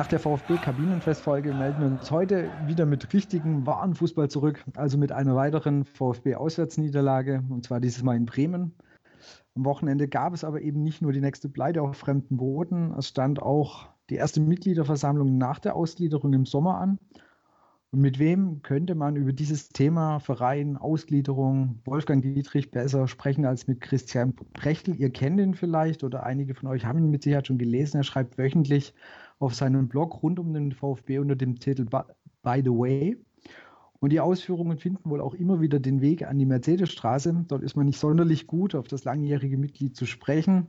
Nach der VfB-Kabinenfestfolge melden wir uns heute wieder mit richtigem wahren Fußball zurück, also mit einer weiteren VfB-Auswärtsniederlage, und zwar dieses Mal in Bremen. Am Wochenende gab es aber eben nicht nur die nächste Pleite auf fremden Boden, es stand auch die erste Mitgliederversammlung nach der Ausgliederung im Sommer an. Und mit wem könnte man über dieses Thema Verein, Ausgliederung, Wolfgang Dietrich besser sprechen als mit Christian Brechtel? Ihr kennt ihn vielleicht oder einige von euch haben ihn mit Sicherheit schon gelesen. Er schreibt wöchentlich auf seinem Blog rund um den VfB unter dem Titel By the Way. Und die Ausführungen finden wohl auch immer wieder den Weg an die Mercedesstraße. Dort ist man nicht sonderlich gut, auf das langjährige Mitglied zu sprechen.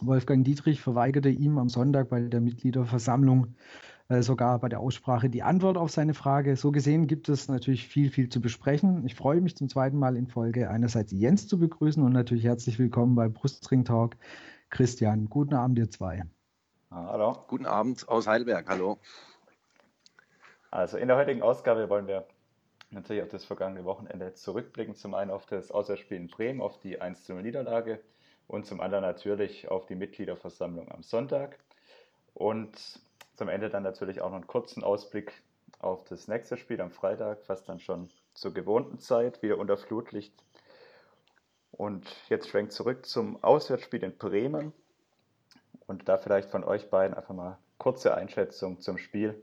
Wolfgang Dietrich verweigerte ihm am Sonntag bei der Mitgliederversammlung äh, sogar bei der Aussprache die Antwort auf seine Frage. So gesehen gibt es natürlich viel, viel zu besprechen. Ich freue mich zum zweiten Mal in Folge einerseits Jens zu begrüßen und natürlich herzlich willkommen bei Brustring Talk. Christian, guten Abend, ihr zwei. Hallo. Guten Abend aus Heidelberg. Hallo. Also in der heutigen Ausgabe wollen wir natürlich auf das vergangene Wochenende zurückblicken. Zum einen auf das Auswärtsspiel in Bremen, auf die 1-0-Niederlage und zum anderen natürlich auf die Mitgliederversammlung am Sonntag. Und zum Ende dann natürlich auch noch einen kurzen Ausblick auf das nächste Spiel am Freitag, fast dann schon zur gewohnten Zeit, wieder unter Flutlicht. Und jetzt schwenkt zurück zum Auswärtsspiel in Bremen. Und da vielleicht von euch beiden einfach mal kurze Einschätzung zum Spiel.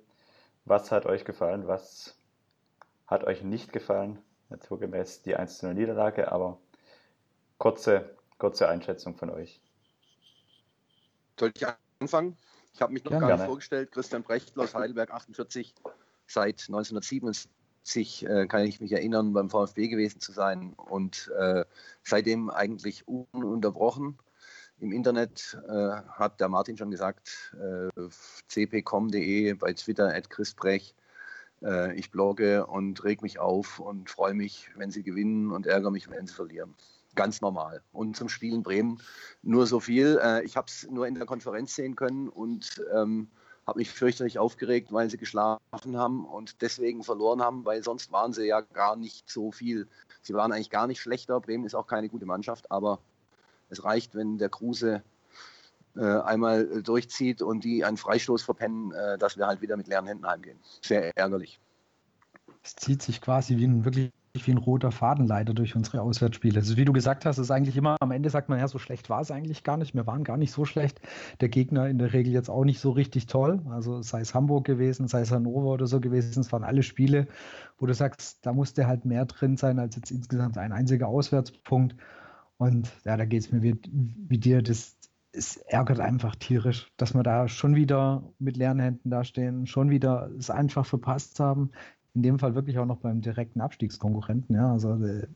Was hat euch gefallen? Was hat euch nicht gefallen? Naturgemäß die 1-0 Niederlage, aber kurze, kurze Einschätzung von euch. Soll ich anfangen? Ich habe mich noch Gerne. gar nicht vorgestellt. Christian Brechtl aus Heidelberg, 48, seit 1977 äh, kann ich mich erinnern, beim VfB gewesen zu sein und äh, seitdem eigentlich ununterbrochen im Internet äh, hat der Martin schon gesagt, äh, cpcom.de, bei Twitter at chrisbrech. Äh, ich blogge und reg mich auf und freue mich, wenn sie gewinnen und ärgere mich, wenn sie verlieren. Ganz normal. Und zum Spiel in Bremen nur so viel. Äh, ich habe es nur in der Konferenz sehen können und ähm, habe mich fürchterlich aufgeregt, weil sie geschlafen haben und deswegen verloren haben, weil sonst waren sie ja gar nicht so viel. Sie waren eigentlich gar nicht schlechter. Bremen ist auch keine gute Mannschaft, aber es reicht, wenn der Kruse äh, einmal durchzieht und die einen Freistoß verpennen, äh, dass wir halt wieder mit leeren Händen heimgehen. Sehr ärgerlich. Es zieht sich quasi wie ein wirklich wie ein roter Faden leider durch unsere Auswärtsspiele. Also wie du gesagt hast, ist eigentlich immer, am Ende sagt man, ja, so schlecht war es eigentlich gar nicht. Wir waren gar nicht so schlecht. Der Gegner in der Regel jetzt auch nicht so richtig toll. Also sei es Hamburg gewesen, sei es Hannover oder so gewesen. Es waren alle Spiele, wo du sagst, da musste halt mehr drin sein als jetzt insgesamt ein einziger Auswärtspunkt. Und ja, da geht es mir wie, wie dir, das, es ärgert einfach tierisch, dass wir da schon wieder mit leeren Händen dastehen, schon wieder es einfach verpasst haben. In dem Fall wirklich auch noch beim direkten Abstiegskonkurrenten, ja, also äh,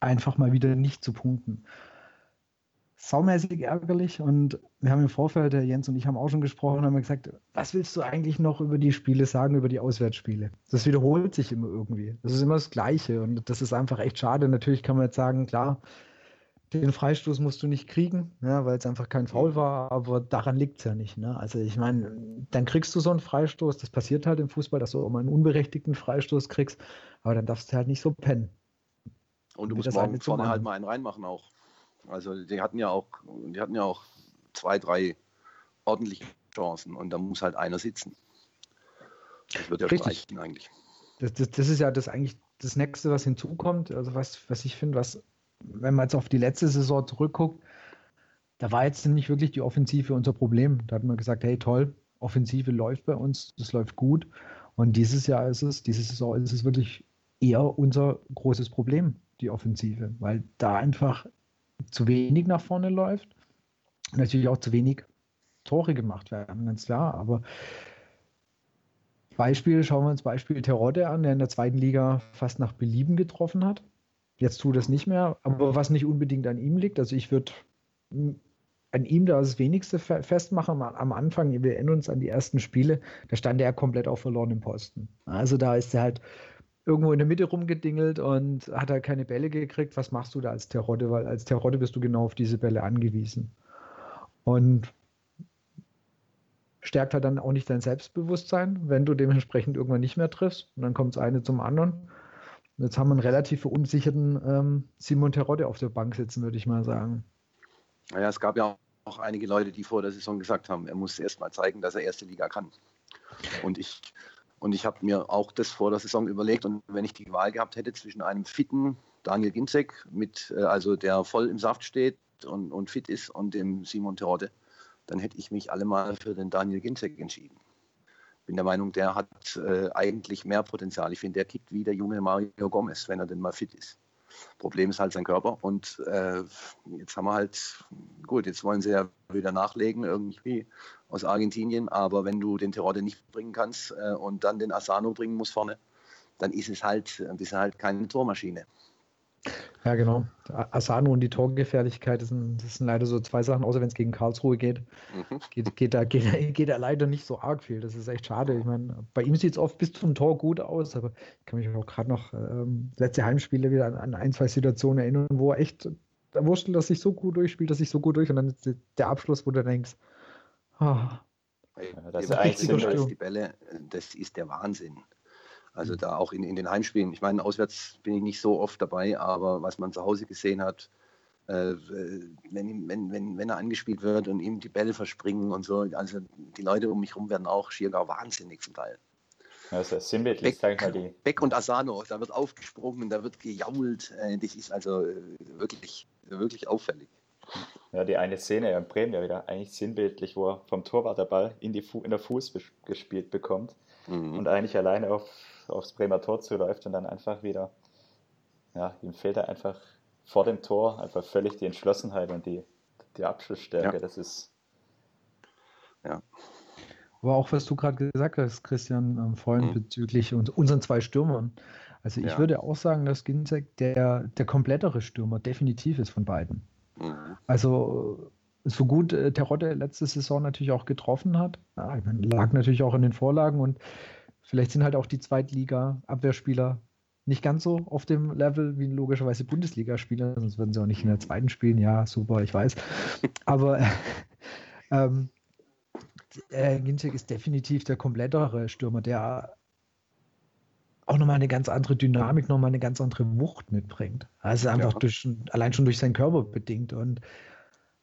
einfach mal wieder nicht zu punkten. Saumäßig ärgerlich und wir haben im Vorfeld, der Jens und ich haben auch schon gesprochen, haben gesagt, was willst du eigentlich noch über die Spiele sagen, über die Auswärtsspiele? Das wiederholt sich immer irgendwie. Das ist immer das Gleiche und das ist einfach echt schade. Natürlich kann man jetzt sagen, klar, den Freistoß musst du nicht kriegen, ja, weil es einfach kein Foul war, aber daran liegt es ja nicht. Ne? Also ich meine, dann kriegst du so einen Freistoß, das passiert halt im Fußball, dass du auch mal einen unberechtigten Freistoß kriegst, aber dann darfst du halt nicht so pennen. Und du musst morgen vorne halt mal einen reinmachen auch. Also die hatten ja auch, die hatten ja auch zwei, drei ordentliche Chancen und da muss halt einer sitzen. Das wird ja Richtig. reichen eigentlich. Das, das, das, ist ja das eigentlich das nächste, was hinzukommt. Also was, was ich finde, was wenn man jetzt auf die letzte Saison zurückguckt, da war jetzt nicht wirklich die Offensive unser Problem. Da hat man gesagt, hey toll, Offensive läuft bei uns, das läuft gut. Und dieses Jahr ist es, diese Saison ist es wirklich eher unser großes Problem, die Offensive, weil da einfach zu wenig nach vorne läuft. Natürlich auch zu wenig Tore gemacht werden, ganz klar. Aber Beispiel, schauen wir uns Beispiel Terodde an, der in der zweiten Liga fast nach Belieben getroffen hat. Jetzt tut es nicht mehr, aber was nicht unbedingt an ihm liegt, also ich würde an ihm da das wenigste festmachen. Am Anfang, wir erinnern uns an die ersten Spiele, da stand er komplett auf verlorenem Posten. Also da ist er halt irgendwo in der Mitte rumgedingelt und hat halt keine Bälle gekriegt. Was machst du da als Terodde? Weil als Terodde bist du genau auf diese Bälle angewiesen. Und stärkt halt dann auch nicht dein Selbstbewusstsein, wenn du dementsprechend irgendwann nicht mehr triffst. Und dann kommt das eine zum anderen. Jetzt haben wir einen relativ verunsicherten ähm, Simon Terodde auf der Bank sitzen, würde ich mal sagen. Naja, es gab ja auch einige Leute, die vor der Saison gesagt haben, er muss erst mal zeigen, dass er erste Liga kann. Und ich, und ich habe mir auch das vor der Saison überlegt. Und wenn ich die Wahl gehabt hätte zwischen einem fitten Daniel Ginzek, mit, äh, also der voll im Saft steht und, und fit ist, und dem Simon Terodde, dann hätte ich mich allemal für den Daniel Ginzek entschieden. Bin der Meinung, der hat äh, eigentlich mehr Potenzial. Ich finde, der kickt wie der junge Mario Gomez, wenn er denn mal fit ist. Problem ist halt sein Körper. Und äh, jetzt haben wir halt, gut, jetzt wollen sie ja wieder nachlegen irgendwie aus Argentinien. Aber wenn du den Terodde nicht bringen kannst äh, und dann den Asano bringen musst vorne, dann ist es halt, bist halt keine Tormaschine. Ja, genau. Asano und die Torgefährlichkeit, das sind, das sind leider so zwei Sachen, außer wenn es gegen Karlsruhe geht. Mhm. Geht, geht, da, geht, geht da leider nicht so arg viel. Das ist echt schade. Ich meine, bei ihm sieht es oft bis zum Tor gut aus, aber ich kann mich auch gerade noch ähm, letzte Heimspiele wieder an, an, ein, zwei Situationen erinnern, wo er echt, da wurstelt er sich so gut durchspielt, dass sich so gut durch und dann ist der Abschluss, wo du denkst, oh, ja, das ist die Bälle, das ist der Wahnsinn. Also mhm. da auch in, in den Heimspielen. Ich meine, auswärts bin ich nicht so oft dabei, aber was man zu Hause gesehen hat, äh, wenn, wenn, wenn, wenn er angespielt wird und ihm die Bälle verspringen und so, also die Leute um mich herum werden auch schier gar wahnsinnig zum Teil. Also sinnbildlich, sag ich mal die. Beck und Asano, da wird aufgesprungen, da wird gejault. Äh, das ist also äh, wirklich, wirklich auffällig. Ja, die eine Szene in Bremen ja wieder eigentlich sinnbildlich, wo er vom Torwart der Ball in, die Fu in der Fuß gespielt bekommt mhm. und eigentlich alleine auf aufs Bremer Tor zuläuft und dann einfach wieder, ja, ihm fehlt da einfach vor dem Tor einfach völlig die Entschlossenheit und die, die Abschlussstärke. Ja. Das ist. Ja. Aber auch, was du gerade gesagt hast, Christian, ähm, vorhin mhm. bezüglich uns, unseren zwei Stürmern. Also ich ja. würde auch sagen, dass Ginzek der, der komplettere Stürmer definitiv ist von beiden. Mhm. Also so gut äh, Terodde letzte Saison natürlich auch getroffen hat, ja, lag natürlich auch in den Vorlagen und Vielleicht sind halt auch die Zweitliga-Abwehrspieler nicht ganz so auf dem Level wie logischerweise Bundesligaspieler, sonst würden sie auch nicht in der zweiten spielen. Ja, super, ich weiß. Aber ähm, äh, Ginczek ist definitiv der komplettere Stürmer, der auch nochmal eine ganz andere Dynamik, nochmal eine ganz andere Wucht mitbringt. Also einfach ja. durch, allein schon durch seinen Körper bedingt und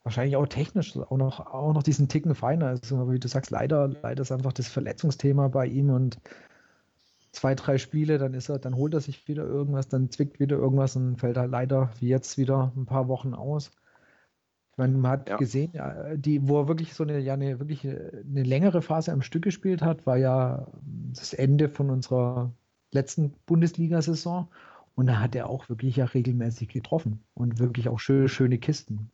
wahrscheinlich auch technisch auch noch, auch noch diesen Ticken feiner. Also, wie du sagst, leider, leider ist einfach das Verletzungsthema bei ihm und zwei, drei Spiele, dann ist er, dann holt er sich wieder irgendwas, dann zwickt wieder irgendwas und fällt er leider wie jetzt wieder ein paar Wochen aus. Ich meine, man hat ja. gesehen, die, wo er wirklich so eine, ja, eine, wirklich eine längere Phase am Stück gespielt hat, war ja das Ende von unserer letzten Bundesliga-Saison. Und da hat er auch wirklich ja regelmäßig getroffen und wirklich auch schöne, schöne Kisten.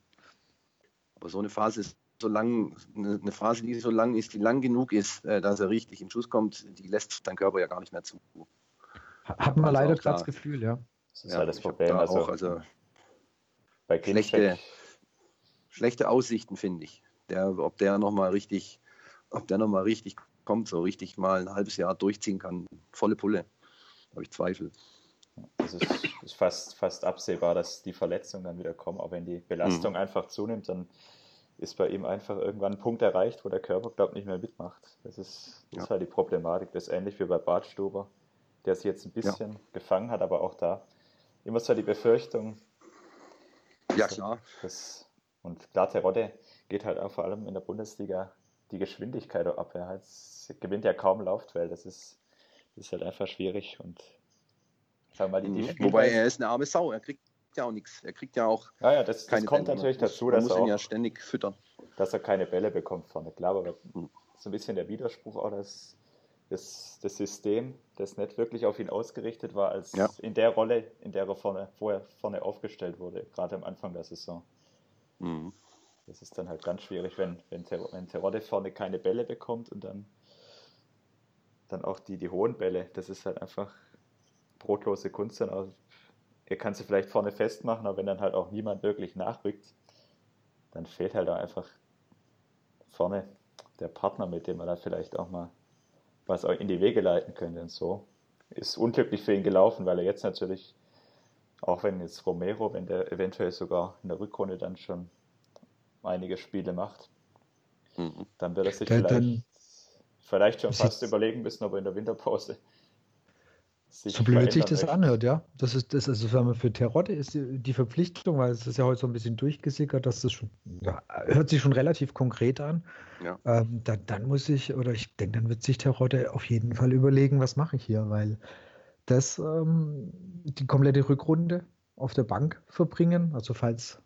Aber so eine Phase ist so lang, eine Phase, die so lang ist, die lang genug ist, äh, dass er richtig in Schuss kommt, die lässt dein Körper ja gar nicht mehr zu. Hat man also leider gerade das Gefühl, ja. Das ist ja, halt das Problem. Also, auch, also bei schlechte, schlechte Aussichten, finde ich. Der, ob der nochmal richtig, ob der nochmal richtig kommt, so richtig mal ein halbes Jahr durchziehen kann, volle Pulle, habe ich Zweifel. Es ist, ist, fast, fast absehbar, dass die Verletzungen dann wieder kommen. Auch wenn die Belastung mhm. einfach zunimmt, dann ist bei ihm einfach irgendwann ein Punkt erreicht, wo der Körper, glaube ich, nicht mehr mitmacht. Das ist, das ja. ist halt die Problematik. Das ist ähnlich wie bei Bartstuber, der sich jetzt ein bisschen ja. gefangen hat, aber auch da immer so die Befürchtung. Ja, klar. Das, und klar, Terodde geht halt auch vor allem in der Bundesliga die Geschwindigkeit ab. Er gewinnt ja kaum Laufduell. Das ist, das ist halt einfach schwierig und Sagen wir mal, die, die mhm. Wobei er ist eine arme Sau, er kriegt ja auch nichts. Er kriegt ja auch. Ja, ja, das, das kommt Bälle. natürlich dazu, dass er, auch, ja ständig füttern. dass er keine Bälle bekommt vorne. Klar, aber mhm. so ein bisschen der Widerspruch auch, dass das, das System, das nicht wirklich auf ihn ausgerichtet war, als ja. in der Rolle, in der er vorne, vorher vorne aufgestellt wurde, gerade am Anfang der Saison. Mhm. Das ist dann halt ganz schwierig, wenn, wenn, Ter wenn Terodde vorne keine Bälle bekommt und dann, dann auch die, die hohen Bälle. Das ist halt einfach brotlose Kunst dann. Also, er kann sie vielleicht vorne festmachen, aber wenn dann halt auch niemand wirklich nachrückt, dann fehlt halt auch einfach vorne der Partner, mit dem er da vielleicht auch mal was auch in die Wege leiten könnte. Und so ist unglücklich für ihn gelaufen, weil er jetzt natürlich, auch wenn jetzt Romero, wenn der eventuell sogar in der Rückrunde dann schon einige Spiele macht, mhm. dann wird er sich dann, vielleicht vielleicht schon fast überlegen müssen, ob er in der Winterpause so blöd sich das möchte. anhört, ja. Das ist, das also für Terodde ist die, die Verpflichtung, weil es ist ja heute so ein bisschen durchgesickert, dass das schon, ja, hört sich schon relativ konkret an. Ja. Ähm, dann, dann, muss ich, oder ich denke, dann wird sich Terodde auf jeden Fall überlegen, was mache ich hier, weil das ähm, die komplette Rückrunde auf der Bank verbringen, also falls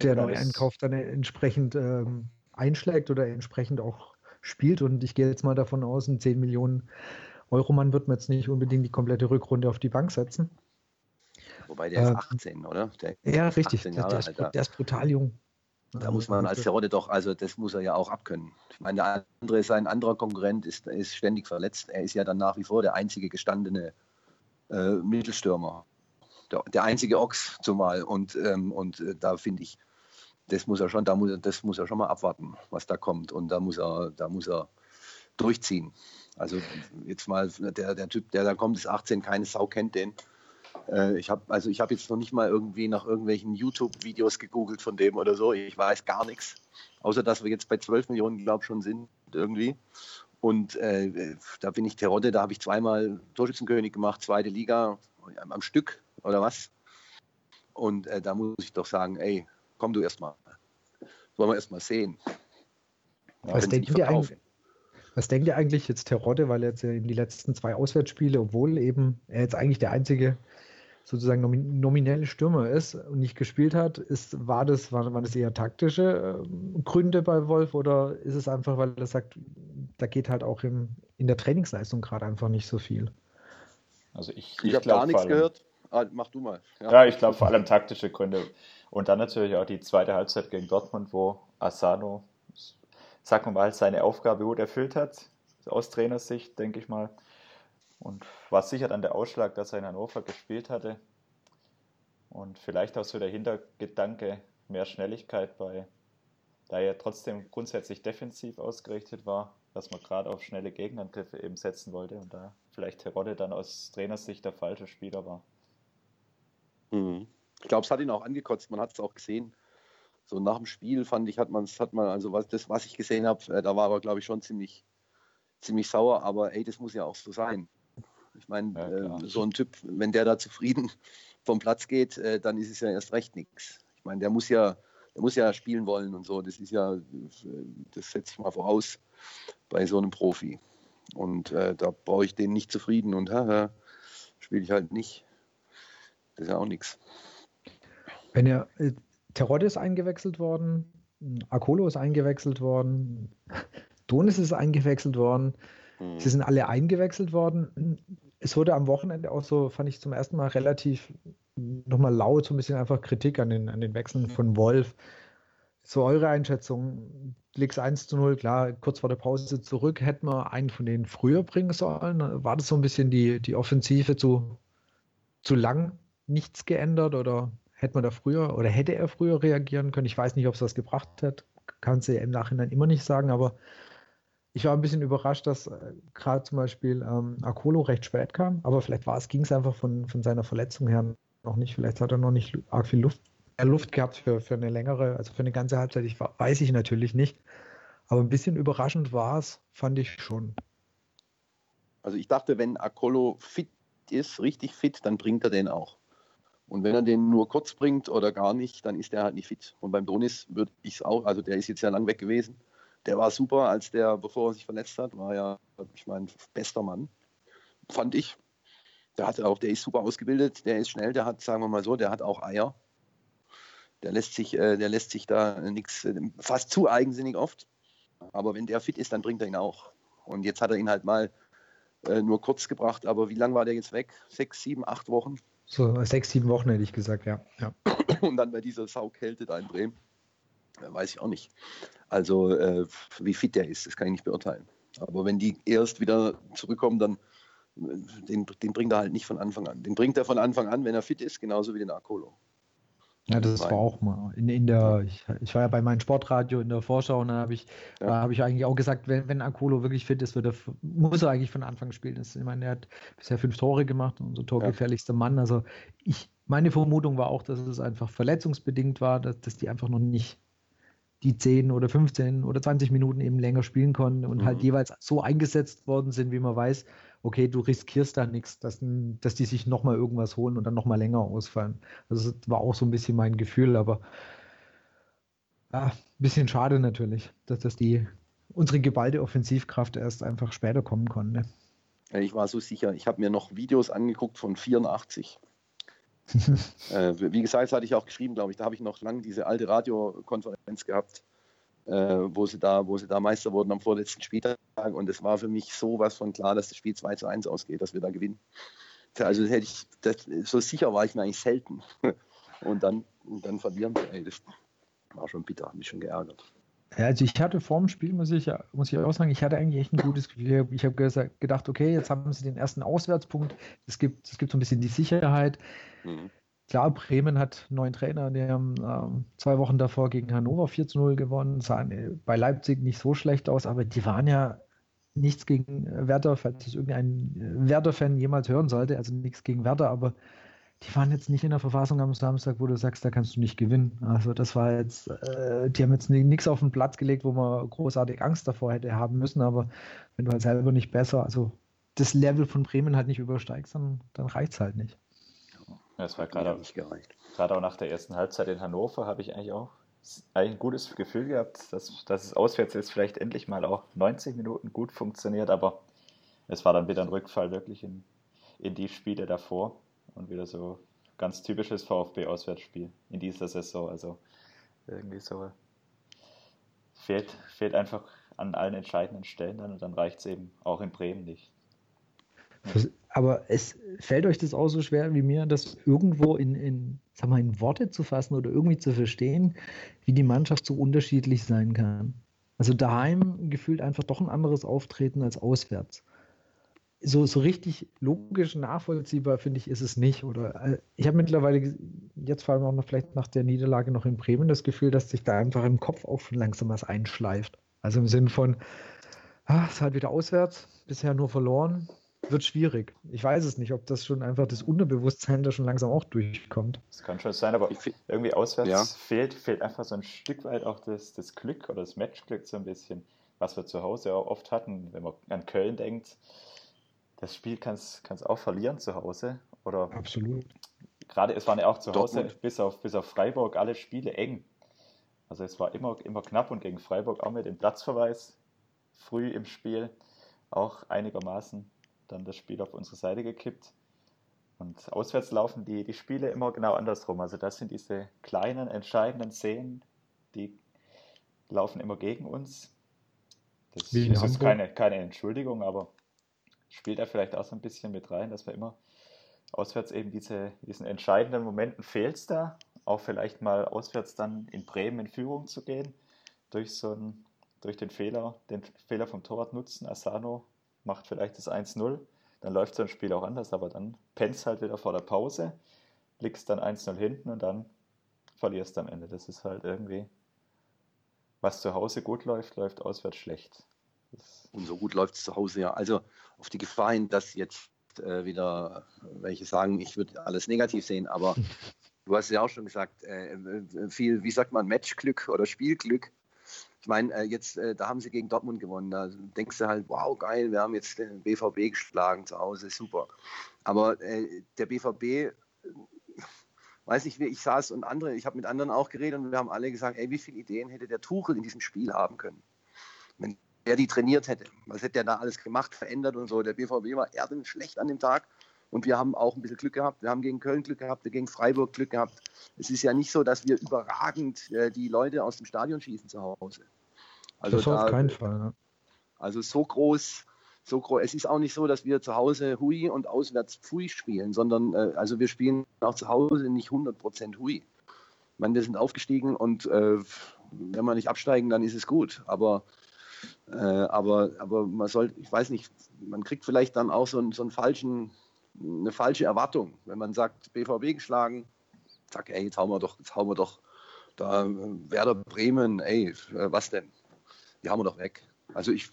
der neue Einkauf dann entsprechend ähm, einschlägt oder entsprechend auch spielt und ich gehe jetzt mal davon aus, ein 10 Millionen Euroman wird man jetzt nicht unbedingt die komplette Rückrunde auf die Bank setzen. Wobei der ist 18, ähm, oder? Der ja, richtig. Der, der, ist, der, ist, brutal jung. Da muss man als Terodde doch, also das muss er ja auch abkönnen. Ich meine, der andere, sein anderer Konkurrent ist, ist ständig verletzt. Er ist ja dann nach wie vor der einzige gestandene äh, Mittelstürmer. Der, der, einzige Ochs zumal. Und, ähm, und äh, da finde ich, das muss er schon, da muss, das muss er schon mal abwarten, was da kommt. Und da muss er, da muss er durchziehen. Also jetzt mal, der, der Typ, der da kommt, ist 18, keine Sau kennt den. Äh, ich habe also ich habe jetzt noch nicht mal irgendwie nach irgendwelchen YouTube-Videos gegoogelt von dem oder so. Ich weiß gar nichts. Außer dass wir jetzt bei 12 Millionen, glaube ich, schon sind irgendwie. Und äh, da bin ich Terodde, da habe ich zweimal Torschützenkönig gemacht, zweite Liga am Stück oder was. Und äh, da muss ich doch sagen, ey, komm du erstmal. Wollen wir erstmal sehen. Was denken, wir eigentlich, was denkt ihr eigentlich jetzt Terodde, weil er jetzt in die letzten zwei Auswärtsspiele, obwohl eben er jetzt eigentlich der einzige sozusagen nominelle Stürmer ist und nicht gespielt hat, ist, war das, waren, waren das eher taktische äh, Gründe bei Wolf oder ist es einfach, weil er sagt, da geht halt auch im, in der Trainingsleistung gerade einfach nicht so viel? Also ich, ich, ich habe gar nichts gehört. Ah, mach du mal. Ja, ja ich glaube vor allem taktische Gründe. Und dann natürlich auch die zweite Halbzeit gegen Dortmund, wo Asano sagen wir mal, seine Aufgabe gut erfüllt hat, aus Trainersicht, denke ich mal. Und war sicher dann der Ausschlag, dass er in Hannover gespielt hatte. Und vielleicht auch so der Hintergedanke, mehr Schnelligkeit bei, da er trotzdem grundsätzlich defensiv ausgerichtet war, dass man gerade auf schnelle Gegenangriffe eben setzen wollte und da vielleicht Terodde dann aus Trainersicht der falsche Spieler war. Mhm. Ich glaube, es hat ihn auch angekotzt, man hat es auch gesehen so nach dem Spiel fand ich, hat man hat man, also was, das, was ich gesehen habe, äh, da war er, glaube ich, schon ziemlich, ziemlich sauer, aber ey, das muss ja auch so sein. Ich meine, ja, äh, so ein Typ, wenn der da zufrieden vom Platz geht, äh, dann ist es ja erst recht nichts. Ich meine, der muss ja, der muss ja spielen wollen und so. Das ist ja, das setze ich mal voraus bei so einem Profi. Und äh, da brauche ich den nicht zufrieden und haha, spiele ich halt nicht. Das ist ja auch nichts. Wenn ihr äh, Terodde ist eingewechselt worden, Akolo ist eingewechselt worden, Donis ist eingewechselt worden. Mhm. Sie sind alle eingewechselt worden. Es wurde am Wochenende auch so, fand ich zum ersten Mal relativ nochmal laut, so ein bisschen einfach Kritik an den, an den Wechseln mhm. von Wolf. So eure Einschätzung, Licks 1 zu 0, klar, kurz vor der Pause zurück, hätten wir einen von denen früher bringen sollen? War das so ein bisschen die, die Offensive zu, zu lang nichts geändert oder Hätte man da früher oder hätte er früher reagieren können? Ich weiß nicht, ob es das gebracht hat. Kann sie im Nachhinein immer nicht sagen, aber ich war ein bisschen überrascht, dass äh, gerade zum Beispiel ähm, Akolo recht spät kam, aber vielleicht war es, ging es einfach von, von seiner Verletzung her noch nicht. Vielleicht hat er noch nicht arg viel Luft, äh, Luft gehabt für, für eine längere, also für eine ganze Halbzeit. Ich, weiß ich natürlich nicht. Aber ein bisschen überraschend war es, fand ich schon. Also ich dachte, wenn Akolo fit ist, richtig fit, dann bringt er den auch. Und wenn er den nur kurz bringt oder gar nicht, dann ist er halt nicht fit. Und beim Donis würde ich es auch, also der ist jetzt ja lang weg gewesen. Der war super, als der, bevor er sich verletzt hat, war ja, ich meine, bester Mann, fand ich. Der hat auch, der ist super ausgebildet, der ist schnell, der hat, sagen wir mal so, der hat auch Eier. Der lässt sich, äh, der lässt sich da nichts, äh, fast zu eigensinnig oft. Aber wenn der fit ist, dann bringt er ihn auch. Und jetzt hat er ihn halt mal äh, nur kurz gebracht. Aber wie lange war der jetzt weg? Sechs, sieben, acht Wochen? So sechs, sieben Wochen hätte ich gesagt, ja. ja. Und dann bei dieser Saukälte da in Bremen, weiß ich auch nicht. Also äh, wie fit der ist, das kann ich nicht beurteilen. Aber wenn die erst wieder zurückkommen, dann den, den bringt er halt nicht von Anfang an. Den bringt er von Anfang an, wenn er fit ist, genauso wie den Akolo. Ja, das war auch mal in, in der, ich, ich, war ja bei meinem Sportradio in der Vorschau und da habe ich, ja. da ich eigentlich auch gesagt, wenn, wenn Akolo wirklich fit ist, wird er, muss er eigentlich von Anfang spielen. Das, ich meine, er hat bisher fünf Tore gemacht, unser torgefährlichster ja. Mann. Also ich, meine Vermutung war auch, dass es einfach verletzungsbedingt war, dass, dass die einfach noch nicht die 10 oder 15 oder 20 Minuten eben länger spielen konnten und halt mhm. halt jeweils so eingesetzt worden sind, wie man weiß, okay, du riskierst da nichts, dass, dass die sich nochmal irgendwas holen und dann nochmal länger ausfallen. Also das war auch so ein bisschen mein Gefühl, aber ja, ein bisschen schade natürlich, dass das die unsere geballte Offensivkraft erst einfach später kommen konnte. Ich war so sicher. Ich habe mir noch Videos angeguckt von 84. äh, wie gesagt, das hatte ich auch geschrieben, glaube ich. Da habe ich noch lange diese alte Radiokonferenz gehabt, äh, wo, sie da, wo sie da Meister wurden am vorletzten Spieltag. Und es war für mich sowas von klar, dass das Spiel 2 zu 1 ausgeht, dass wir da gewinnen. Also hätte ich, das, so sicher war ich mir eigentlich selten. Und dann, und dann verlieren wir. Ey, das war schon bitter, hat mich schon geärgert. Ja, also ich hatte vor dem Spiel, muss ich, muss ich auch sagen, ich hatte eigentlich echt ein gutes Gefühl. Ich habe gedacht, okay, jetzt haben sie den ersten Auswärtspunkt. Es gibt, es gibt so ein bisschen die Sicherheit. Mhm. Klar, Bremen hat einen neuen Trainer, die haben äh, zwei Wochen davor gegen Hannover 4 zu 0 gewonnen, sahen äh, bei Leipzig nicht so schlecht aus, aber die waren ja nichts gegen Werder, falls es irgendein äh, Werder-Fan jemals hören sollte, also nichts gegen Werder, aber die waren jetzt nicht in der Verfassung am Samstag, wo du sagst, da kannst du nicht gewinnen. Also das war jetzt, äh, die haben jetzt nichts auf den Platz gelegt, wo man großartig Angst davor hätte haben müssen, aber wenn du halt selber nicht besser, also das Level von Bremen halt nicht übersteigst, dann, dann reicht es halt nicht. Ja, das war gerade nicht gereicht. Gerade auch nach der ersten Halbzeit in Hannover habe ich eigentlich auch ein gutes Gefühl gehabt, dass, dass es auswärts jetzt vielleicht endlich mal auch 90 Minuten gut funktioniert, aber es war dann wieder ein Rückfall wirklich in, in die Spiele davor und wieder so ganz typisches VfB-Auswärtsspiel in dieser Saison. Also irgendwie so fehlt, fehlt einfach an allen entscheidenden Stellen dann und dann reicht es eben auch in Bremen nicht. Aber es fällt euch das auch so schwer wie mir, das irgendwo in, in, sag mal, in Worte zu fassen oder irgendwie zu verstehen, wie die Mannschaft so unterschiedlich sein kann. Also daheim gefühlt einfach doch ein anderes Auftreten als auswärts so, so richtig logisch nachvollziehbar, finde ich, ist es nicht. Oder äh, ich habe mittlerweile jetzt vor allem auch noch vielleicht nach der Niederlage noch in Bremen das Gefühl, dass sich da einfach im Kopf auch schon langsam was einschleift. Also im Sinn von, ah, ist halt wieder auswärts, bisher nur verloren, wird schwierig. Ich weiß es nicht, ob das schon einfach das Unterbewusstsein da schon langsam auch durchkommt. Das kann schon sein, aber irgendwie auswärts ja. fehlt, fehlt einfach so ein Stück weit auch das, das Glück oder das Matchglück so ein bisschen, was wir zu Hause auch oft hatten, wenn man an Köln denkt das Spiel kannst du auch verlieren zu Hause. Oder Absolut. Gerade es waren ja auch zu Hause bis auf, bis auf Freiburg alle Spiele eng. Also es war immer, immer knapp und gegen Freiburg auch mit dem Platzverweis früh im Spiel auch einigermaßen dann das Spiel auf unsere Seite gekippt. Und auswärts laufen die, die Spiele immer genau andersrum. Also das sind diese kleinen, entscheidenden Szenen, die laufen immer gegen uns. Das Wie ist keine, keine Entschuldigung, aber spielt da vielleicht auch so ein bisschen mit rein, dass wir immer auswärts eben diese, diesen entscheidenden Momenten fehlt da, auch vielleicht mal auswärts dann in Bremen in Führung zu gehen, durch so einen, durch den Fehler, den Fehler vom Torwart nutzen. Asano macht vielleicht das 1-0, dann läuft so ein Spiel auch anders, aber dann pennst halt wieder vor der Pause, liegst dann 1-0 hinten und dann verlierst am Ende. Das ist halt irgendwie, was zu Hause gut läuft, läuft auswärts schlecht. Und so gut läuft es zu Hause ja. Also auf die Gefahr hin, dass jetzt äh, wieder welche sagen, ich würde alles negativ sehen, aber du hast ja auch schon gesagt, äh, äh, viel, wie sagt man, Matchglück oder Spielglück. Ich meine, äh, jetzt, äh, da haben sie gegen Dortmund gewonnen. Da denkst du halt, wow, geil, wir haben jetzt den BVB geschlagen zu Hause, super. Aber äh, der BVB weiß nicht, wie ich saß und andere, ich habe mit anderen auch geredet und wir haben alle gesagt, ey, wie viele Ideen hätte der Tuchel in diesem Spiel haben können? Wenn der die trainiert hätte. Was hätte der da alles gemacht, verändert und so. Der BVB war eher schlecht an dem Tag. Und wir haben auch ein bisschen Glück gehabt. Wir haben gegen Köln Glück gehabt, wir gegen Freiburg Glück gehabt. Es ist ja nicht so, dass wir überragend äh, die Leute aus dem Stadion schießen zu Hause. Also das da, auf keinen Fall. Ne? Also so groß, so groß. Es ist auch nicht so, dass wir zu Hause Hui und auswärts Pfui spielen, sondern äh, also wir spielen auch zu Hause nicht 100% Hui. Ich meine, wir sind aufgestiegen und äh, wenn wir nicht absteigen, dann ist es gut. Aber äh, aber, aber man soll, ich weiß nicht, man kriegt vielleicht dann auch so einen, so einen falschen, eine falsche Erwartung, wenn man sagt, BVB geschlagen, zack, ey, jetzt hauen wir doch, jetzt hauen wir doch da Werder Bremen, ey, was denn? Die haben wir doch weg. Also ich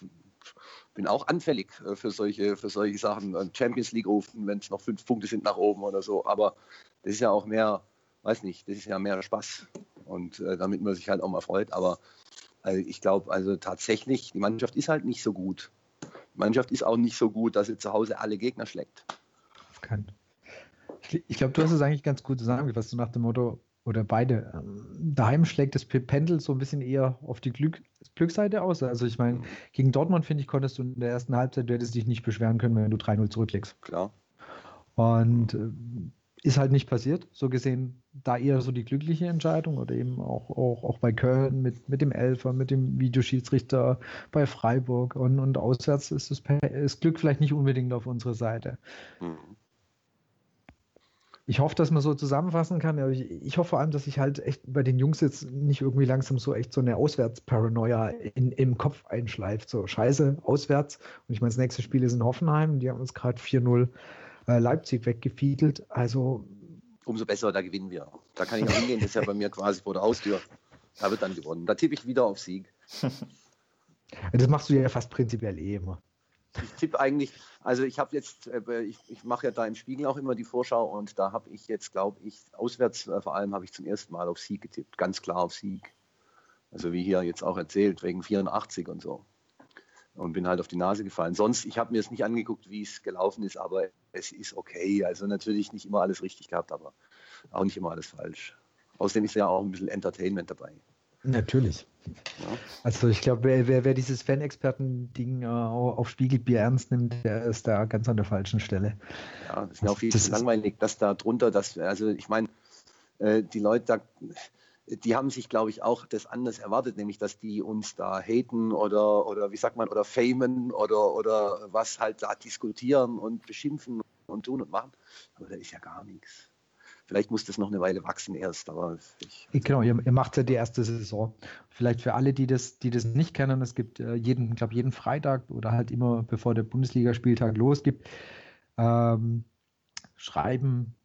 bin auch anfällig äh, für solche, für solche Sachen. Champions League rufen, wenn es noch fünf Punkte sind nach oben oder so. Aber das ist ja auch mehr, weiß nicht, das ist ja mehr Spaß. und äh, damit man sich halt auch mal freut. Aber also ich glaube, also tatsächlich, die Mannschaft ist halt nicht so gut. Die Mannschaft ist auch nicht so gut, dass sie zu Hause alle Gegner schlägt. Auf keinen. Ich, ich glaube, du hast es eigentlich ganz gut zusammengefasst, so nach dem Motto, oder beide. Ähm, daheim schlägt das Pendel so ein bisschen eher auf die Glück, Glückseite aus. Also ich meine, gegen Dortmund, finde ich, konntest du in der ersten Halbzeit, du hättest dich nicht beschweren können, wenn du 3-0 zurücklegst. Klar. Und äh, ist halt nicht passiert. So gesehen, da eher so die glückliche Entscheidung oder eben auch, auch, auch bei Köln mit, mit dem Elfer, mit dem Videoschiedsrichter bei Freiburg und, und auswärts ist das, das Glück vielleicht nicht unbedingt auf unserer Seite. Mhm ich hoffe, dass man so zusammenfassen kann. Aber ich, ich, hoffe vor allem, dass ich halt echt bei den Jungs jetzt nicht irgendwie langsam so echt so eine Auswärtsparanoia in, im Kopf einschleift. So scheiße, auswärts. Und ich meine, das nächste Spiel ist in Hoffenheim. Die haben uns gerade 4-0 äh, Leipzig weggefiedelt. Also. Umso besser, da gewinnen wir. Da kann ich noch hingehen. Das ist ja bei mir quasi vor der Haustür. Da wird dann gewonnen. Da tippe ich wieder auf Sieg. Das machst du ja fast prinzipiell eh immer ich tippe eigentlich, also ich habe jetzt, äh, ich, ich mache ja da im Spiegel auch immer die Vorschau und da habe ich jetzt, glaube ich, auswärts äh, vor allem habe ich zum ersten Mal auf Sieg getippt, ganz klar auf Sieg. Also wie hier jetzt auch erzählt, wegen 84 und so. Und bin halt auf die Nase gefallen. Sonst, ich habe mir es nicht angeguckt, wie es gelaufen ist, aber es ist okay. Also natürlich nicht immer alles richtig gehabt, aber auch nicht immer alles falsch. Außerdem ist ja auch ein bisschen Entertainment dabei. Natürlich. Ja. Also ich glaube, wer, wer, wer, dieses Fan-Experten-Ding äh, auf Spiegelbier ernst nimmt, der ist da ganz an der falschen Stelle. Ja, das ist mir auch viel zu langweilig, dass da drunter, dass, also ich meine, äh, die Leute da, die haben sich, glaube ich, auch das anders erwartet, nämlich dass die uns da haten oder, oder wie sagt man, oder famen oder, oder was halt da diskutieren und beschimpfen und tun und machen. Aber da ist ja gar nichts. Vielleicht muss das noch eine Weile wachsen erst, aber ich. Genau, ihr, ihr macht ja die erste Saison. Vielleicht für alle, die das, die das nicht kennen, es gibt äh, jeden, glaube, jeden Freitag oder halt immer, bevor der Bundesligaspieltag losgibt, ähm, schreiben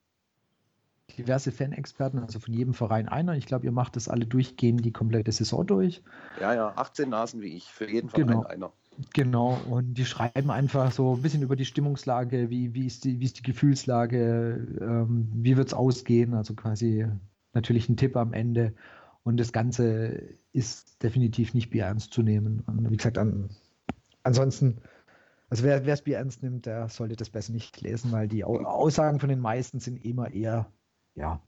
diverse Fan-Experten, also von jedem Verein einer. Ich glaube, ihr macht das alle durchgehend die komplette Saison durch. Ja, ja, 18 Nasen wie ich, für jeden Verein genau. einer. Genau, und die schreiben einfach so ein bisschen über die Stimmungslage, wie, wie, ist, die, wie ist die Gefühlslage, ähm, wie wird es ausgehen, also quasi natürlich ein Tipp am Ende. Und das Ganze ist definitiv nicht Bier ernst zu nehmen. Und wie gesagt, an, ansonsten, also wer es Bier ernst nimmt, der sollte das besser nicht lesen, weil die Aussagen von den meisten sind immer eher, ja,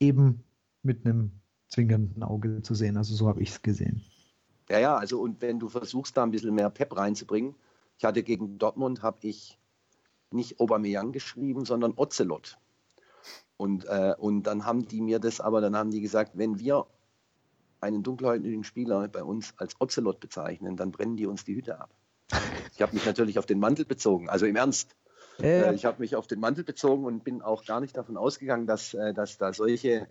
eben mit einem zwingenden Auge zu sehen. Also so habe ich es gesehen. Ja, ja, also und wenn du versuchst, da ein bisschen mehr Pep reinzubringen, ich hatte gegen Dortmund, habe ich nicht Aubameyang geschrieben, sondern Ocelot. Und, äh, und dann haben die mir das, aber dann haben die gesagt, wenn wir einen dunkelhäutigen Spieler bei uns als Ocelot bezeichnen, dann brennen die uns die Hütte ab. Ich habe mich natürlich auf den Mantel bezogen, also im Ernst. Äh. Ich habe mich auf den Mantel bezogen und bin auch gar nicht davon ausgegangen, dass, äh, dass da solche,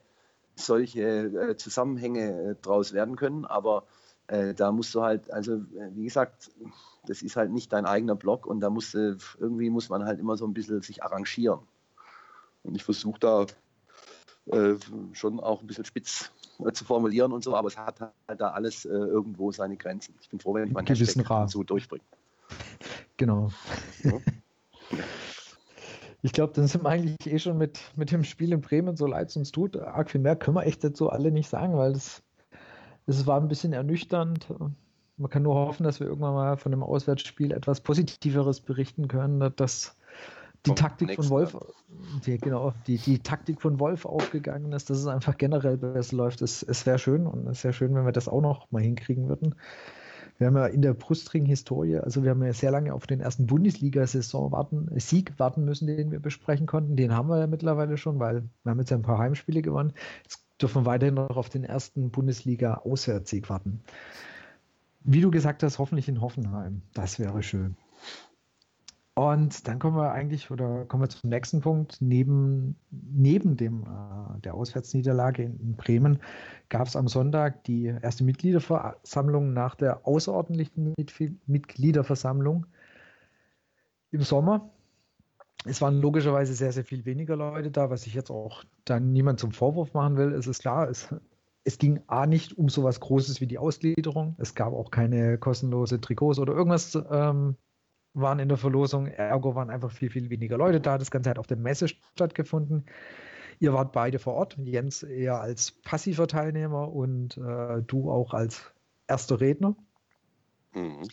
solche äh, Zusammenhänge äh, draus werden können. Aber da musst du halt, also wie gesagt, das ist halt nicht dein eigener Blog und da musst du, irgendwie muss man halt immer so ein bisschen sich arrangieren. Und ich versuche da äh, schon auch ein bisschen spitz äh, zu formulieren und so, aber es hat halt da alles äh, irgendwo seine Grenzen. Ich bin froh, wenn ich meinen gewissen Hashtag so durchbringe. Genau. Ja. Ich glaube, dann sind wir eigentlich eh schon mit, mit dem Spiel in Bremen, so leid es uns tut. Arg viel mehr können wir echt dazu alle nicht sagen, weil es war ein bisschen ernüchternd. Man kann nur hoffen, dass wir irgendwann mal von dem Auswärtsspiel etwas Positiveres berichten können, dass die Taktik von Wolf, die, genau, die, die Taktik von Wolf aufgegangen ist, dass es einfach generell besser läuft. Es, es wäre schön und es wäre schön, wenn wir das auch noch mal hinkriegen würden. Wir haben ja in der Brustring-Historie, also wir haben ja sehr lange auf den ersten Bundesliga-Saison warten, Sieg warten müssen, den wir besprechen konnten. Den haben wir ja mittlerweile schon, weil wir haben jetzt ja ein paar Heimspiele gewonnen. Jetzt dürfen wir weiterhin noch auf den ersten Bundesliga-Auswärtssieg warten. Wie du gesagt hast, hoffentlich in Hoffenheim. Das wäre schön. Und dann kommen wir eigentlich oder kommen wir zum nächsten Punkt. Neben, neben dem, äh, der Auswärtsniederlage in, in Bremen gab es am Sonntag die erste Mitgliederversammlung nach der außerordentlichen Mitgliederversammlung im Sommer es waren logischerweise sehr, sehr viel weniger Leute da, was ich jetzt auch dann niemand zum Vorwurf machen will. Es ist klar, es, es ging A nicht um sowas Großes wie die Ausgliederung. Es gab auch keine kostenlose Trikots oder irgendwas ähm, waren in der Verlosung. Ergo waren einfach viel, viel weniger Leute da. Das Ganze hat auf der Messe stattgefunden. Ihr wart beide vor Ort, Jens eher als passiver Teilnehmer und äh, du auch als erster Redner. Mhm.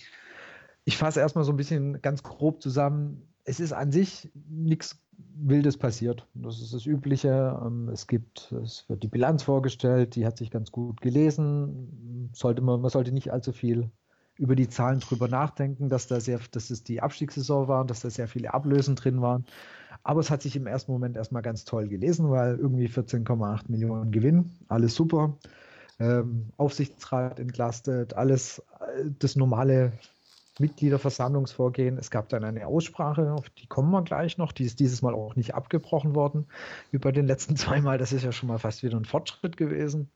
Ich fasse erstmal so ein bisschen ganz grob zusammen. Es ist an sich nichts Wildes passiert. Das ist das Übliche. Ähm, es gibt, es wird die Bilanz vorgestellt, die hat sich ganz gut gelesen. Sollte man, man sollte nicht allzu viel über die Zahlen drüber nachdenken, dass da sehr, dass es die Abstiegssaison war, dass da sehr viele Ablösen drin waren. Aber es hat sich im ersten Moment erstmal ganz toll gelesen, weil irgendwie 14,8 Millionen Gewinn, alles super. Ähm, Aufsichtsrat entlastet, alles äh, das normale Mitgliederversammlungsvorgehen. Es gab dann eine Aussprache, auf die kommen wir gleich noch. Die ist dieses Mal auch nicht abgebrochen worden, wie bei den letzten zwei Mal. Das ist ja schon mal fast wieder ein Fortschritt gewesen.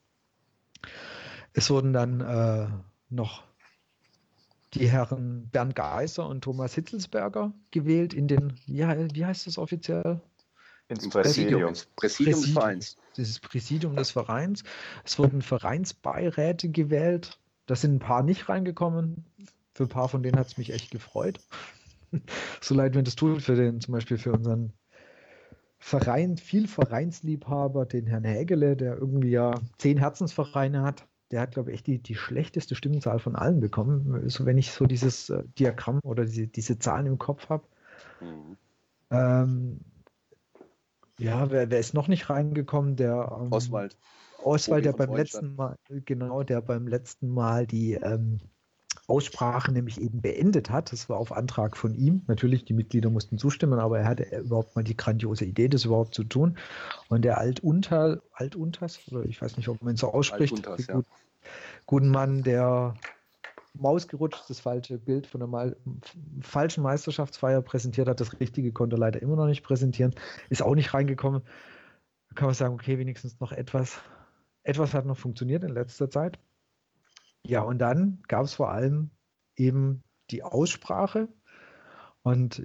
Es wurden dann äh, noch die Herren Bernd Geiser und Thomas Hitzelsberger gewählt in den, ja, wie heißt das offiziell? Ins Präsidium. Präsidium, Präsidium des Vereins. Dieses Präsidium des Vereins. Es wurden Vereinsbeiräte gewählt. Da sind ein paar nicht reingekommen. Für ein paar von denen hat es mich echt gefreut. so leid mir das tut, für den, zum Beispiel für unseren Verein, viel Vereinsliebhaber, den Herrn Hägele, der irgendwie ja zehn Herzensvereine hat der hat, glaube ich, echt die, die schlechteste Stimmenzahl von allen bekommen. So, wenn ich so dieses äh, Diagramm oder diese, diese Zahlen im Kopf habe. Mhm. Ähm, ja, wer, wer, ist noch nicht reingekommen? Der ähm, Oswald. Oswald, der beim letzten Mal, genau, der beim letzten Mal die ähm, Aussprache nämlich eben beendet hat. Das war auf Antrag von ihm. Natürlich, die Mitglieder mussten zustimmen, aber er hatte überhaupt mal die grandiose Idee, das überhaupt zu tun. Und der Altunter, Altuntas, oder ich weiß nicht, ob man ihn so ausspricht, Altuntas, ja. guten Mann, der Mausgerutscht, das falsche Bild von der Mal falschen Meisterschaftsfeier präsentiert hat. Das richtige konnte er leider immer noch nicht präsentieren. Ist auch nicht reingekommen. Da kann man sagen, okay, wenigstens noch etwas. Etwas hat noch funktioniert in letzter Zeit. Ja, und dann gab es vor allem eben die Aussprache. Und